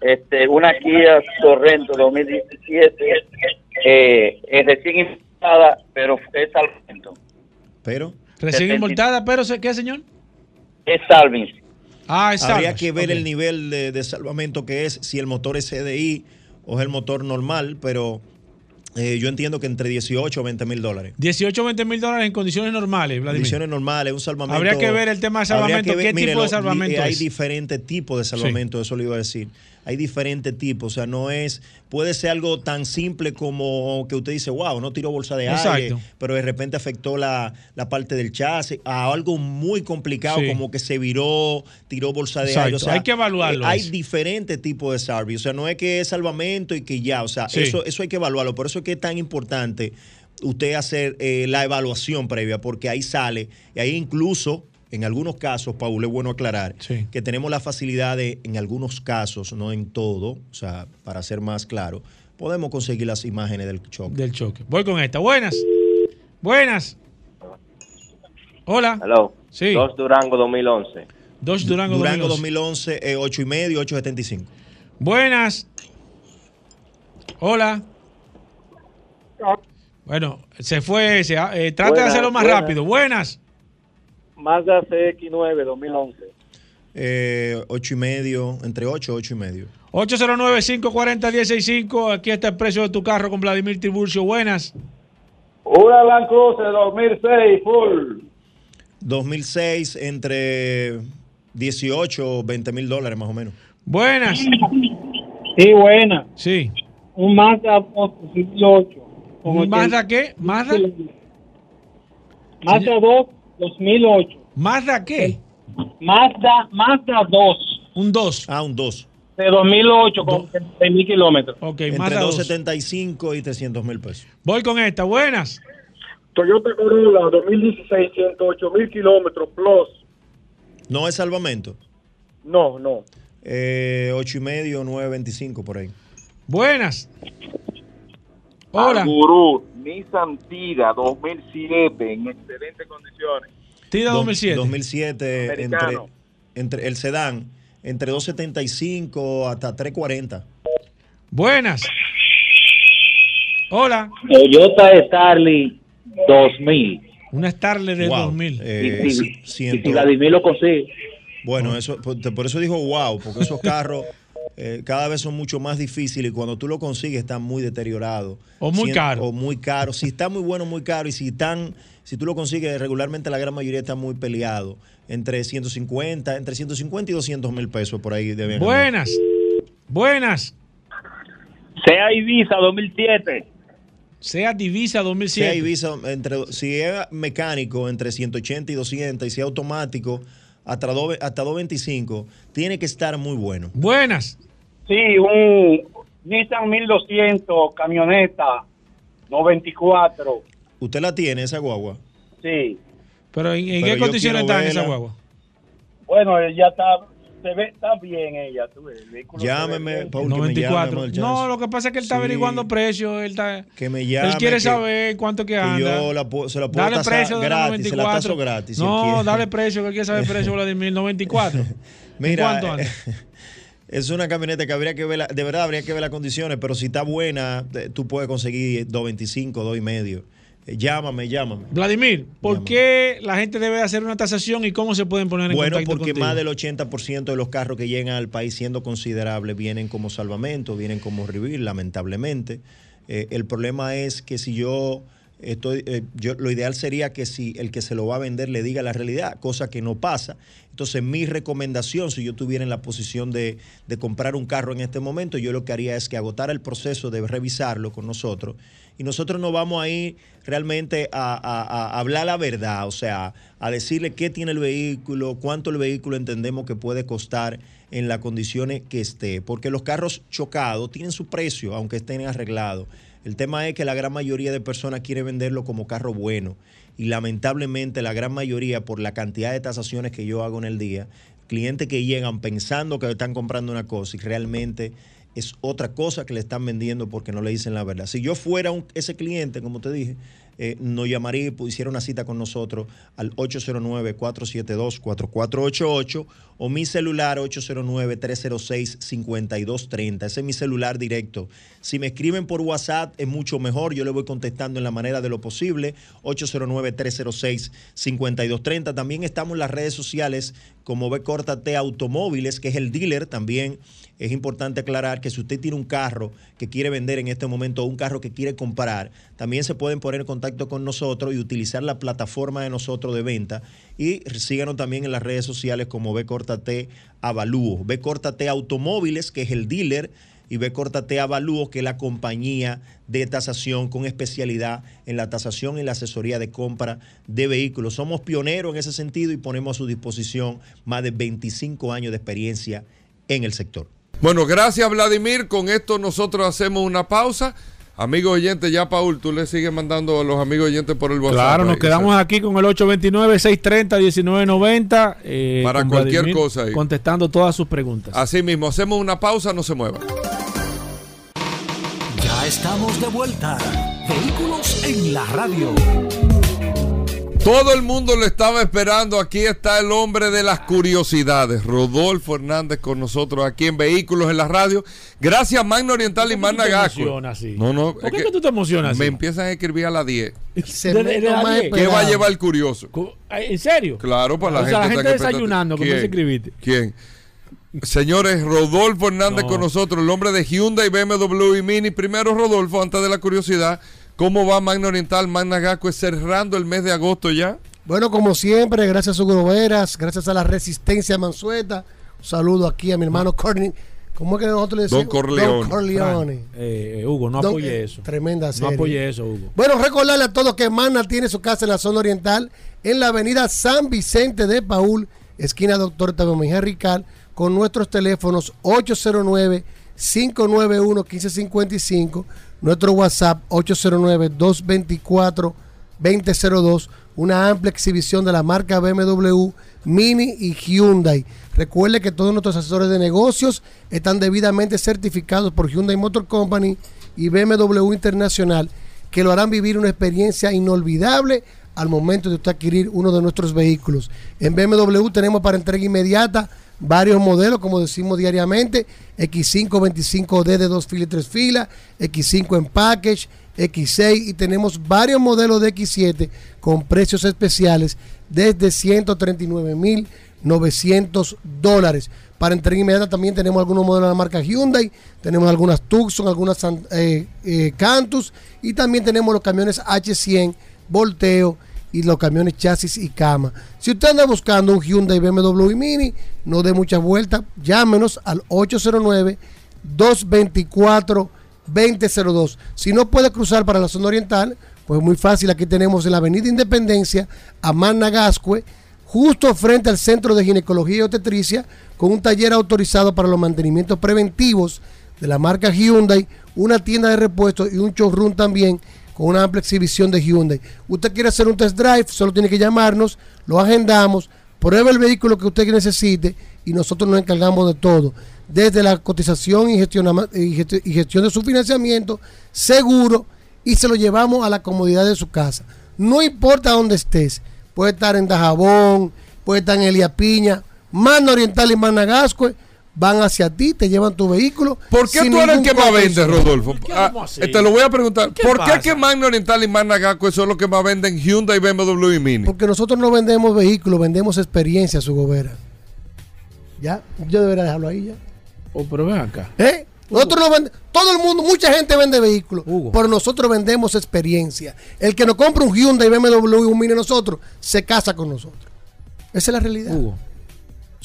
Este, una Kia Sorrento 2017, eh, es recién importada, pero es salvamento. Pero Recién importada, pero se- ¿qué, señor? Es salving. Ah, es habría que ver el nivel de, de salvamento que es, si el motor es CDI o es el motor normal, pero eh, yo entiendo que entre 18 o 20 mil dólares. 18 o 20 mil dólares en condiciones normales, Vladimir. Condiciones normales, un salvamento. Habría que ver el tema de salvamento, ver- qué tipo de salvamento Hay es. diferentes tipos de salvamento, eso le iba a decir. Hay diferentes tipos, o sea, no es, puede ser algo tan simple como que usted dice, wow, no tiró bolsa de aire, Exacto. pero de repente afectó la, la parte del chasis, a algo muy complicado Sí. como que se viró, tiró bolsa de Exacto, aire. O sea, hay que evaluarlo eh, hay eso. diferentes tipos de salvage, o sea, no es que es salvamento y que ya, o sea, Sí. eso, eso hay que evaluarlo, por eso es que es tan importante usted hacer eh, la evaluación previa, porque ahí sale, y ahí incluso, en algunos casos, Paul, es bueno aclarar, que tenemos la facilidad de, en algunos casos, no en todo, o sea, para ser más claro, podemos conseguir las imágenes del choque. Del choque. Voy con esta. Buenas. Buenas. Hola. Hello. Sí. Dos Durango 2011. Dos Durango, Durango 2011. 2011, eh, 8 y medio, 875. Buenas. Hola. Bueno, se fue. Se, eh, trata de hacerlo más buenas. rápido. Buenas. Mazda CX9 2011. Eh, 8 y medio, entre 8 y 8 y medio. 809-540-165. Aquí está el precio de tu carro con Vladimir Tiburcio. Buenas. Una Land Cruiser 2006 full. 2006, entre 18 o 20 mil dólares más o menos. Buenas. Sí, buena. Sí. Un Mazda 2008. con ¿Un Mazda 80 qué? ¿Mazda? Mazda 2 2008. ¿Mazda qué? Mazda, Mazda 2 Un 2. Ah, un 2. de 2008 con 6 mil kilómetros. Ok, Entre Mazda 2. 275 y 300 mil pesos. Voy con esta. Buenas. Toyota Corolla 2016, 108 mil kilómetros plus. No es salvamento. No, no. eh, 8 y medio, 9.25 por ahí. Buenas. Hola. Gurú, Nissan Tira 2007 en excelentes condiciones. Tira Dos- 2007. 2007 entre, Americano. entre el sedán, entre 2.75 hasta 3.40. Buenas. Hola. Toyota Starling 2000. Una Starlet de Wow. 2000. Eh, Y si- y si Vladimir lo consigue. Bueno, eso, por, por eso dijo wow, porque esos carros eh, cada vez son mucho más difíciles y cuando tú lo consigues están muy deteriorados. O muy Sien- caro. O muy caro. Si está muy bueno, muy caro. Y si están, si tú lo consigues, regularmente la gran mayoría está muy peleado. Entre 150, entre 150 y 200 mil pesos por ahí deben. Buenas. Buenas. Sea Ibiza 2007. Sea Divisa Sea 2007. Ibiza, entre, si es mecánico, entre 180 y 200, y si es automático, hasta, dos- hasta 225, tiene que estar muy bueno. Buenas. Sí, un Nissan 1200, camioneta 94. ¿Usted la tiene, esa guagua? Sí. Pero ¿en, en Pero qué condiciones está esa guagua? Bueno, ella está, se ve, está bien ella. Tú ves, el vehículo Llámeme. Paul, que me 94. llame, no, lo que pasa es que él está Sí. averiguando precios. Él, está, Que me llame. él quiere que- saber cuánto que que anda. yo la se la puedo Dale tasar precio de la gratis, se la 94. taso gratis, si no, quiere. dale precio, que él quiere saber el precio, Vladimir. 94. ¿En Mira, cuánto anda? es una camioneta que habría que ver, la- de verdad habría que ver las condiciones, pero si está buena, tú puedes conseguir 225, 2 y medio. Eh, Llámame, llámame. Vladimir, ¿por qué la gente debe hacer una tasación y cómo se pueden poner en Bueno, contacto porque contigo? más del 80% de los carros que llegan al país siendo considerables vienen como salvamento, vienen como reveal, lamentablemente. Eh, el problema es que si yo estoy, eh, yo, lo ideal sería que si el que se lo va a vender le diga la realidad, cosa que no pasa. Entonces, mi recomendación, si yo estuviera en la posición de, de comprar un carro en este momento, yo lo que haría es que agotara el proceso de revisarlo con nosotros y nosotros no vamos a ir realmente a, a- a hablar la verdad, o sea, a decirle qué tiene el vehículo, cuánto el vehículo entendemos que puede costar en las condiciones que esté, porque los carros chocados tienen su precio, aunque estén arreglados. El tema es que la gran mayoría de personas quiere venderlo como carro bueno y lamentablemente la gran mayoría por la cantidad de tasaciones que yo hago en el día, clientes que llegan pensando que están comprando una cosa y realmente es otra cosa que le están vendiendo porque no le dicen la verdad. Si yo fuera un- ese cliente, como te dije, eh, nos llamaría y pusiera una cita con nosotros al 809-472-4488 o mi celular 809-306-5230. Ese es mi celular directo. Si me escriben por WhatsApp es mucho mejor, yo le voy contestando en la manera de lo posible. 809-306-5230. También estamos en las redes sociales como B T Automóviles, que es el dealer también. Es importante aclarar que si usted tiene un carro que quiere vender en este momento o un carro que quiere comprar, también se pueden poner en contacto con nosotros y utilizar la plataforma de nosotros de venta. Y síganos también en las redes sociales como B T Avalúo. B T Automóviles, que es el dealer y B Corta T Avalúo, que es la compañía de tasación con especialidad en la tasación y la asesoría de compra de vehículos. Somos pioneros en ese sentido y ponemos a su disposición más de 25 años de experiencia en el sector. Bueno, gracias Vladimir. Con esto nosotros hacemos una pausa. Amigos oyentes, ya Paul, tú le sigues mandando a los amigos oyentes por el WhatsApp. Claro, nos ahí. quedamos aquí con el 829-630-1990. eh, Para con cualquier Vladimir cosa ahí. Contestando todas sus preguntas. Así mismo, hacemos una pausa, no se muevan. Ya estamos de vuelta. Vehículos en la radio. Todo el mundo lo estaba esperando. Aquí está el hombre de las curiosidades, Rodolfo Hernández, con nosotros aquí en Vehículos en la Radio. Gracias, Magno Oriental y ¿Por qué tú Magna Gasco. No, no. ¿Por es qué que tú te emocionas Me así? empiezan a escribir a las 10. De- de la diez. ¿Qué va a llevar el curioso? Ay, ¿En serio? Claro, para la O gente. sea, la está gente desayunando, ¿Quién? comienza a escribirte. ¿Quién? Señores, Rodolfo Hernández No. con nosotros, el hombre de Hyundai, BMW y Mini. Primero, Rodolfo, antes de la curiosidad, ¿cómo va Magna Oriental, Magna Gasco? Es cerrando el mes de agosto ya. Bueno, como siempre, gracias a Hugo Veras, gracias a la Resistencia Mansueta. Un saludo aquí a mi hermano Corny. ¿Cómo es que nosotros le decimos? Don Corleone. Don Corleone. Fran, eh, Hugo, no Don- apoye eh, eso. Tremenda No serie. apoye eso, Hugo. Bueno, recordarle a todos que Magna tiene su casa en la zona oriental, en la avenida San Vicente de Paul, esquina Doctor Tavio Mejía Rical, con nuestros teléfonos 809-591-1555, nuestro WhatsApp 809-224-2002, una amplia exhibición de la marca BMW, Mini y Hyundai. Recuerde que todos nuestros asesores de negocios están debidamente certificados por Hyundai Motor Company y BMW Internacional, que lo harán vivir una experiencia inolvidable al momento de usted adquirir uno de nuestros vehículos. En BMW tenemos para entrega inmediata varios modelos, como decimos diariamente, X5 25D de dos filas y tres filas, X5 en package, X6 y tenemos varios modelos de X7 con precios especiales desde 139.900 dólares. Para entrega inmediata también tenemos algunos modelos de la marca Hyundai, tenemos algunas Tucson, algunas eh, eh, Cantus y también tenemos los camiones H100, Volteo y los camiones chasis y cama. Si usted anda buscando un Hyundai BMW Mini, no dé muchas vueltas, llámenos al 809 224 2002. Si no puede cruzar para la zona oriental, pues muy fácil, aquí tenemos en la Avenida Independencia, a Managascue, justo frente al Centro de Ginecología y Obstetricia, con un taller autorizado para los mantenimientos preventivos de la marca Hyundai, una tienda de repuestos y un showroom también con una amplia exhibición de Hyundai. Usted quiere hacer un test drive, solo tiene que llamarnos, lo agendamos, prueba el vehículo que usted necesite y nosotros nos encargamos de todo desde la cotización y gestión, y gestión de su financiamiento, seguro, y se lo llevamos a la comodidad de su casa. No importa dónde estés, puede estar en Dajabón, puede estar en Elia Piña, Mano Oriental y Managascue, van hacia ti, te llevan tu vehículo. ¿Por qué tú eres el que más vende, Rodolfo? Ah, te lo voy a preguntar. ¿Por qué que Magna Oriental y Managaco son los que más venden Hyundai, BMW y Mini? Porque nosotros no vendemos vehículos, vendemos experiencia, su gobera. Ya, yo debería dejarlo ahí ya. Oh, pero ven acá. ¿Eh? Nosotros no vendemos, todo el mundo, mucha gente vende vehículos, pero nosotros vendemos experiencia. El que nos compra un Hyundai, BMW y un Mini nosotros, se casa con nosotros. Esa es la realidad.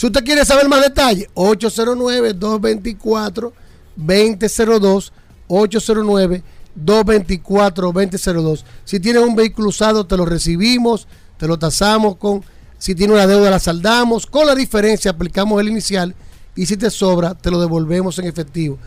Si usted quiere saber más detalles, 809-224-2002, 809-224-2002. Si tienes un vehículo usado, te lo recibimos, te lo tasamos con, si tiene una deuda, la saldamos, con la diferencia aplicamos el inicial y si te sobra, te lo devolvemos en efectivo.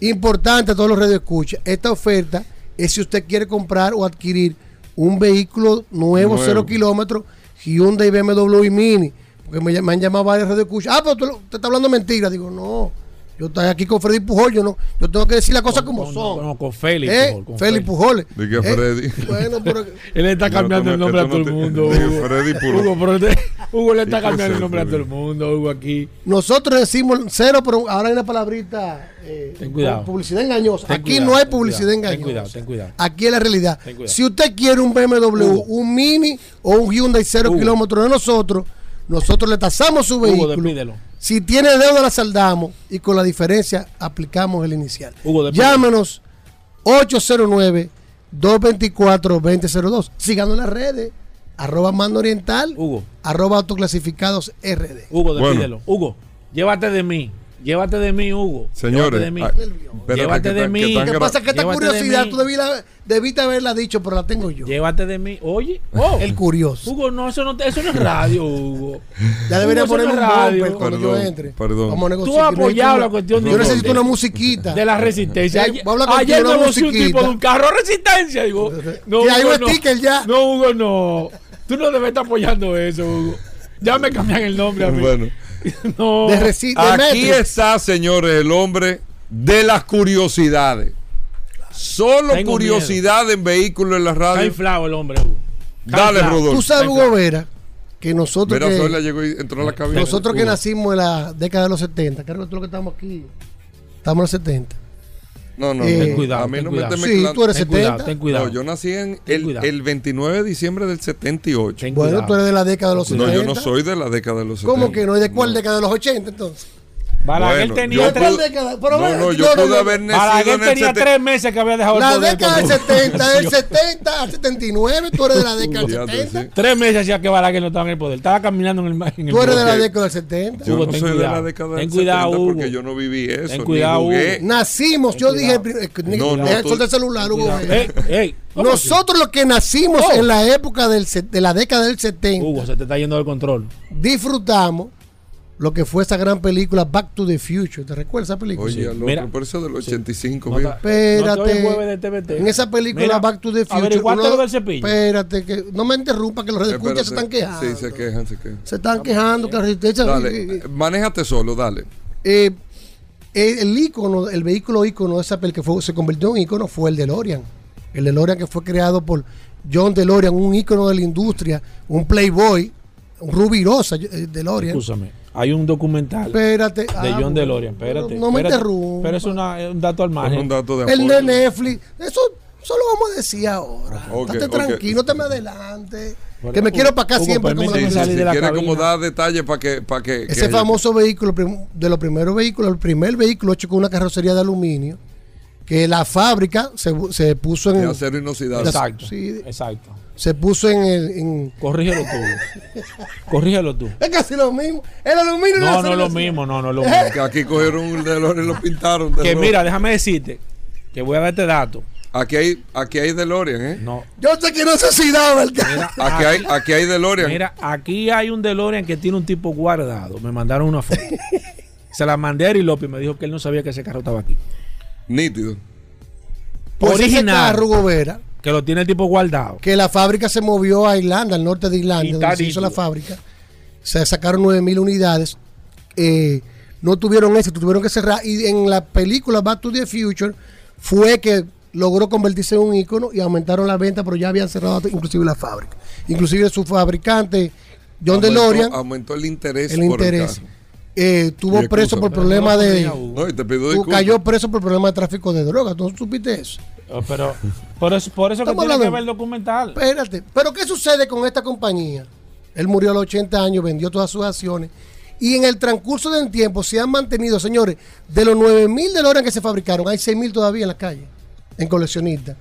Importante a todos los radioescuchas, esta oferta es si usted quiere comprar o adquirir un vehículo nuevo, cero kilómetros, Hyundai, BMW Mini. Porque me, me han llamado varios radioescuchas. Ah, pero tú, te está hablando mentira. Digo, no. Yo estoy aquí con Freddy Pujol, yo no, yo tengo que decir las cosas como con, son. No, con Félix. ¿Eh? Pujol, con Félix Pujol. ¿De qué ¿Eh? Freddy? Bueno, pero Él está cambiando el nombre a todo el mundo. Hugo. Freddy Pujol. Hugo, pero te- Hugo le está ¿Qué cambiando el nombre a todo el mundo, Hugo, aquí. nosotros decimos cero, pero ahora hay una palabrita. eh, Ten cuidado. Publicidad engañosa. Ten aquí cuidado, no hay ten publicidad cuidado, engañosa. Ten cuidado, ten cuidado. Aquí es la realidad. Ten cuidado. Si usted quiere un BMW, un Mini o un Hyundai cero Hugo. kilómetros de nosotros, nosotros le tasamos su Hugo, vehículo. despídelo. Si tiene deuda, la saldamos y con la diferencia aplicamos el inicial. Hugo. Llámenos 809-224-2002. Síganos en las redes. Arroba Mando Oriental. Hugo. Arroba Autoclasificados RD. Hugo, Bueno. despídelo. Hugo, llévate de mí. Llévate de mí, Hugo. Señores, Llévate de mí. ah, espérate, Llévate que de tan- mí. gra- pasa es que esta Llévate de curiosidad mí. tú debí la- debiste haberla dicho, pero la tengo yo. Llévate de mí. Oye, oh. El curioso. Hugo, no, eso no, te- eso no es radio, Hugo. Ya debería Hugo, poner no un radio. bumper cuando yo Perdón, entre. perdón. Vamos a Tú negociar. has Yo necesito apoyado la cuestión de- Yo necesito de- una musiquita. De la resistencia. Ya, Ayer, voy a hablar contigo, ayer una negoció un tipo de un carro resistencia. Digo, no, Y hay Hugo, un sticker ya. No, Hugo, no. Tú no debes estar apoyando eso, Hugo. Ya me cambian el nombre a mí. Bueno, no. De resi- de aquí está, señores, el hombre de las curiosidades. Solo Tengo curiosidad en vehículos en la Está radio. inflado el hombre, Hugo. Está Dale, inflado. Rodolfo. Tú sabes, Hugo. Vera, que nosotros que, llegó y entró a la cabina. nosotros que nacimos en la década de los 70, creo que tú lo que estamos aquí, estamos en los 70. No, no, Eh, no. ten cuidado, a mí ten no me cuidado. estés Sí, tú eres Ten 70. cuidado, ten cuidado. No, yo nací en el, el 29 de diciembre del 78. Ten Bueno, cuidado. tú eres de la década de los 70. No, yo no soy de la década de los 70. ¿Cómo que no? ¿Y de cuál década de los 80 entonces? Balaguer Bueno, tenía yo tres, pude- década? Pero no, no, yo no, pude no. haber nacido Balaguer en el tenía 70. tres meses que había dejado el La poder década del cuando- 70, del 70 al 79, tú eres de la década del Ya, 70. sí. Tres meses hacía que Balaguer no estaba en el poder. Estaba caminando en el, en el Tú eres de la década del 70. Yo Hugo, no ten soy de la cuidado. década Ten del cuidado, 70 porque Hugo. yo no viví eso. Ten ni cuidado, jugué. Hugo. Nacimos, yo dije, el pri- eh, ni- No, no, deja tú- el celular, Hugo. Cuidado. Nosotros los que nacimos Oh. en la época del, de la década del 70, Hugo, se te está yendo del control. disfrutamos lo que fue esa gran película Back to the Future. ¿Te recuerdas esa película? Oye, al otro, por eso del 85. No mira. No Espérate. de TVT. en esa película Mira, Back to the Future. uno- lo del cepillo. Espérate, que no me interrumpa, que los redescuchas se están quejando. Sí, se quejan, se quejan. Se están quejando que la resistencia. Dale, eh, manéjate solo, dale. Eh, el ícono, el vehículo ícono de esa película que fue- se convirtió en ícono fue el DeLorean. El DeLorean que fue creado por John DeLorean, un ícono de la industria, un playboy, un rubirosa eh, DeLorean. Escúchame, hay un documental Espérate. de ah, John DeLorean. Espérate. No me espérate. interrumpa. Pero es, una- es un dato al margen. un dato de El de Netflix. Eso, eso lo vamos a decir ahora. Ok, Estate ok. tranquilo, te me adelante. Bueno, que me quiero para acá Hugo, siempre. como Sí, sí, de la quiere cabina. como dar detalles para que, para que, Ese que- famoso vehículo, de los primeros vehículos, el primer vehículo hecho con una carrocería de aluminio, que la fábrica se, se puso en. de acero inoxidable. Exacto. Sí. Exacto. Se puso en. el- en Corrígelo tú. Corrígelo tú. es casi lo mismo. El aluminio y la No, no es lo mismo, no, no es lo mismo. Que aquí cogieron un DeLorean y lo pintaron. de Que mira, déjame decirte que voy a darte dato. Aquí hay, aquí hay DeLorean, ¿eh? No. Yo sé que no se Mira, Aquí hay, aquí hay DeLorean. Mira, aquí hay un DeLorean que tiene un tipo guardado. Me mandaron una foto. Se la mandé a Eri López y me dijo que él no sabía que ese carro estaba aquí. Nítido. Pues ese Original. carro, Gobera, Que lo tiene el tipo guardado. que la fábrica se movió a Irlanda, al norte de Irlanda, donde se hizo la fábrica. Se sacaron 9000 unidades. Eh, no tuvieron éxito, tuvieron que cerrar. Y en la película Back to the Future fue que logró convertirse en un ícono y aumentaron la venta, pero ya habían cerrado inclusive la fábrica. Inclusive su fabricante, John Aumentó- DeLorean, Aumentó el interés. el por interés, eh, tuvo preso por problemas de... No, y te pido Tú disculpas. cayó preso por problemas de tráfico de drogas. ¿Tú supiste eso? Oh, Pero por eso, por eso que Estamos tiene que hablando- ver el documental. Espérate, pero ¿qué sucede con esta compañía? Él murió a los 80 años, vendió todas sus acciones. Y en el transcurso del tiempo se han mantenido, señores, de los 9.000 DeLorean que se fabricaron, hay 6.000 todavía en la calle, en coleccionistas.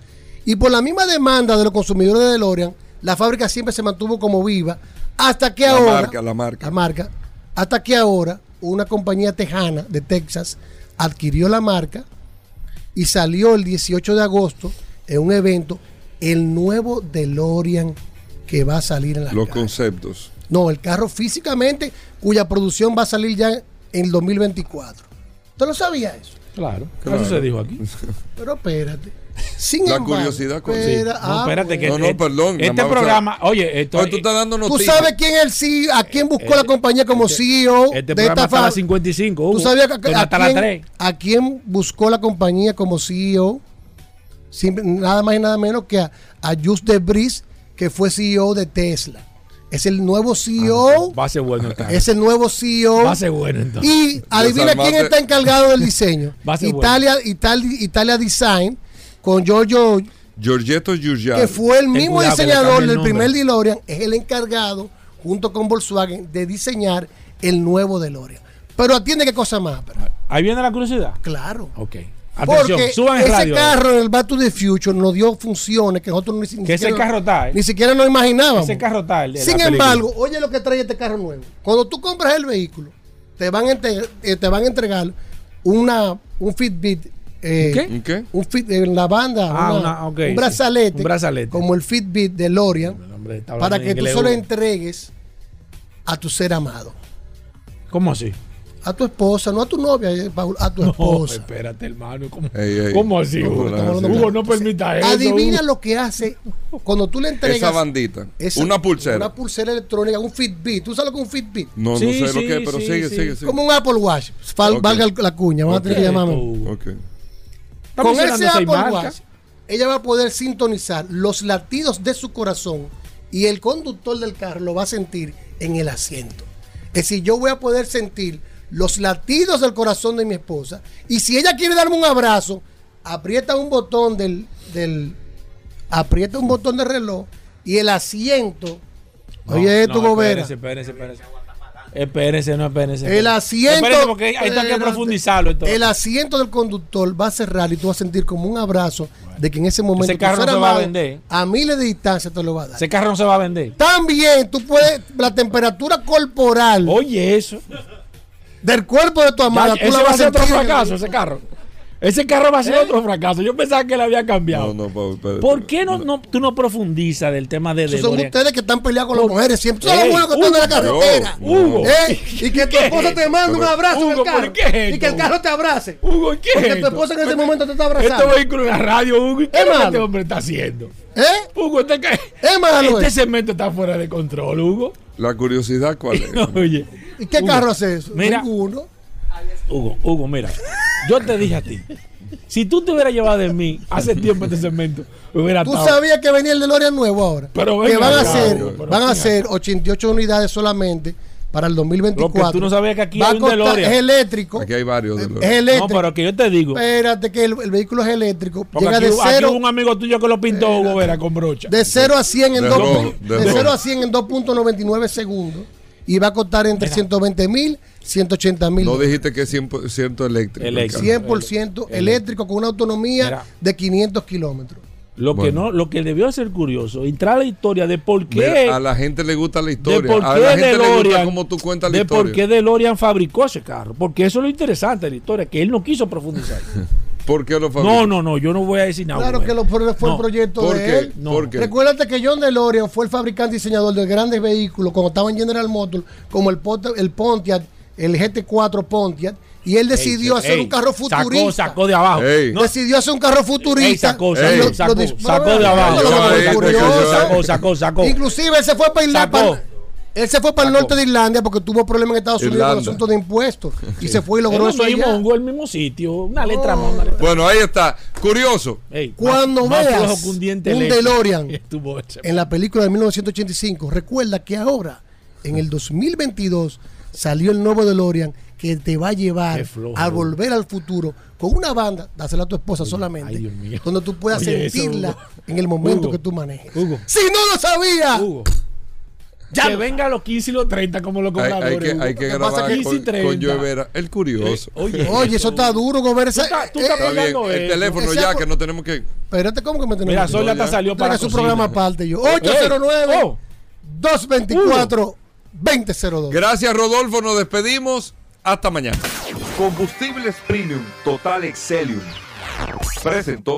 Y por la misma demanda de los consumidores de DeLorean, la fábrica siempre se mantuvo como viva, hasta que La ahora... marca, la marca. La marca. Hasta que ahora una compañía tejana de Texas adquirió la marca y salió el 18 de agosto en un evento el nuevo DeLorean que va a salir en la Los conceptos. No, el carro físicamente cuya producción va a salir ya en el 2024. ¿Usted lo sabía eso? Claro, Claro. eso se dijo aquí. Pero espérate. Sin La embargo, curiosidad con- espera- No, ah, espérate, que No, no, este- perdón, Este más, o sea, programa, oye, esto, Hoy tú estás dando ¿Tú noticias. sabes quién es el CEO, a quién buscó la compañía como este- CEO este de programa esta hasta fábrica? 55. ¿Tú sabías a, hasta las quién, 3. a quién buscó la compañía como CEO? Nada más y nada menos que a, a Just Debris, que fue CEO de Tesla. Es el nuevo CEO. Va a ser bueno carro. es el nuevo CEO. Va a ser bueno entonces. Y adivina quién está encargado del diseño. Va a ser Italia, Italia, Italia Design, con Giorgio, Giorgetto Giugiaro. que fue el mismo cuidado diseñador el del primer DeLorean, es el encargado, junto con Volkswagen, de diseñar el nuevo DeLorean. Pero atiende qué cosa más. pero- Ahí viene la curiosidad. Claro. Ok. Atención, Porque suban el ese radio. carro en el Back to the Future nos dio funciones que nosotros ni, ni Que ese siquiera, carro está, ¿eh? ni siquiera nos imaginábamos. Ese carro está. el de Sin película. embargo, oye lo que trae este carro nuevo. Cuando tú compras el vehículo, te van a, entre- eh, te van a entregar una, un Fitbit. Eh, ¿Qué? ¿Un qué? Un fit, en la banda, Ah, una- un sí. brazalete, Un brazalete. como el Fitbit de Lorian, Hombre, para que tú inglés, se lo Hugo. entregues a tu ser amado. ¿Cómo así? A tu esposa, no a tu novia, eh, Paul, a tu No, esposa. espérate, hermano. ¿Cómo, Ey, ey. ¿cómo así, No, Hugo? no, Hugo, permita eso. Adivina Hugo. lo que hace cuando tú le entregas Esa bandita. esa- una pulsera. Una pulsera electrónica, un Fitbit. ¿Tú sabes lo que es un Fitbit? No, Sí, no sé lo que es, pero sí, sigue, sí. sigue, sigue. Como un Apple Watch. Fal-. Valga la cuña, vamos a tener que llamarme. Hugo. Con ese Apple marcas. Watch, ella va a poder sintonizar los latidos de su corazón y el conductor del carro lo va a sentir en el asiento. Es decir, yo voy a poder sentir los latidos del corazón de mi esposa y si ella quiere darme un abrazo, aprieta un botón del, del aprieta un botón del reloj y el asiento. No, oye, esto, no, Gobera. Espérense, espérense, espérense. Espérense, no, espérense. El asiento. Espérense, porque ahí está que espérate. profundizarlo. entonces. El asiento del conductor va a cerrar y tú vas a sentir como un abrazo de que en ese momento Ese carro no se va a vender. a miles de distancia te lo va a dar. Ese carro no se va a vender. También tú puedes, la temperatura corporal Oye, eso. del cuerpo de tu amada, Ya, tú ese la va a vas ser otro sentir en el- fracaso, ese carro. Ese carro va a ser ¿Eh? otro fracaso. Yo pensaba que le había cambiado. No, no, Paul, espérate. ¿Por qué no, no, tú no profundizas del tema de Esos son ustedes que están peleados con las mujeres siempre. Son los buenos que están en la Hugo, carretera. Hugo, ¿Eh? Y que tu ¿qué esposa es te manda un Pero- abrazo en Hugo, el carro. ¿por qué es Y que el carro te abrace. Hugo, ¿qué Porque tu esposa en ese momento te está Este abrazando. vehículo en la radio, Hugo. ¿Y qué Es lo que este hombre está haciendo? ¿Eh? Hugo, este, que- Es malo. este eh. segmento está fuera de control, Hugo. La curiosidad, ¿cuál es? Oye, ¿Y qué Hugo, carro hace eso? Mira, Ninguno. Hugo, Hugo, mira. Yo te dije a ti. Si tú te hubieras llevado de mí hace tiempo este segmento, hubiera Tú estado- sabías que venía el DeLorean nuevo ahora. Pero que venga van a pero van a ser 88 unidades solamente para el 2024. Lo que tú no sabías que aquí Va hay un costar- DeLorean. Es eléctrico. Aquí hay varios de los. Es eléctrico. No, pero que yo te digo. Espérate que el, el vehículo es eléctrico. Porque Llega aquí, de aquí cero, hubo un amigo tuyo que lo pintó Hugo Vera con brocha. de 0 a 100 en De dos- rojo, de de rojo. 0 a 100 en 2.99 segundos. Y va a costar entre 120 mil 180 mil. No dijiste que es 100% eléctrico. el Eléctrico. carro. 100% eléctrico con una autonomía Mira. de 500 kilómetros. Lo que Bueno. no, lo que debió ser curioso, entrar a la historia de por qué, Mira, a la gente le gusta la de historia. por a qué la gente le gusta DeLorean, cómo tú cuentas la de por historia. qué DeLorean fabricó ese carro, porque eso es lo interesante de la historia, que él no quiso profundizar. ¿Por qué lo fabricó? no, no, no, yo no voy a decir nada. Claro que lo, fue fue No. el proyecto ¿Por de qué? él. ¿Por qué? Recuérdate que John DeLorean fue el fabricante y diseñador de grandes vehículos cuando estaba en General Motors, como el, Pont- el Pontiac, el GT4 Pontiac, y él decidió Ey, hacer ey, un carro futurista. Sacó, sacó de abajo. Ey. No, Decidió hacer un carro futurista. ey, sacó, Ey. sacó, Lo- sacó, lo dis- sacó Bueno, de abajo. Sacó, sacó, sacó. Inclusive él se fue para Irlanda. Él se fue para el norte de Irlanda porque tuvo problemas en Estados Unidos con el asunto de impuestos. Y se fue y logró Es eso allá. Hugo, el mismo sitio, una letra más, una letra Bueno, ahí está. Curioso. Ey, Cuando más- veas un, un. DeLorean en la película de 1985, recuerda que ahora, en el 2022, salió el nuevo DeLorean que te va a llevar flojo. a volver al futuro con una banda, dásela a tu esposa solamente, ay, Dios mío. donde tú puedas Oye, sentirla en el momento Hugo. que tú manejes. Hugo. Si no lo sabía, Hugo. Ya que venga a los 15 y los 30 como los Hay, cobradores. hay hay que Lo que grabar con, 15 y con 30. Joe Vera. El curioso. Oye, oye, eso está duro, Gober. Tú estás- tú estás Está bien. pegando El teléfono Ese ya, que no tenemos que. Espérate, ¿cómo que me tenemos Mira, que- Sol ya salió para su programa aparte yo. Ey, 809 oh, 224 2002. Gracias, Rodolfo. Nos despedimos. Hasta mañana. Combustibles Premium Total Excelium. Presentó.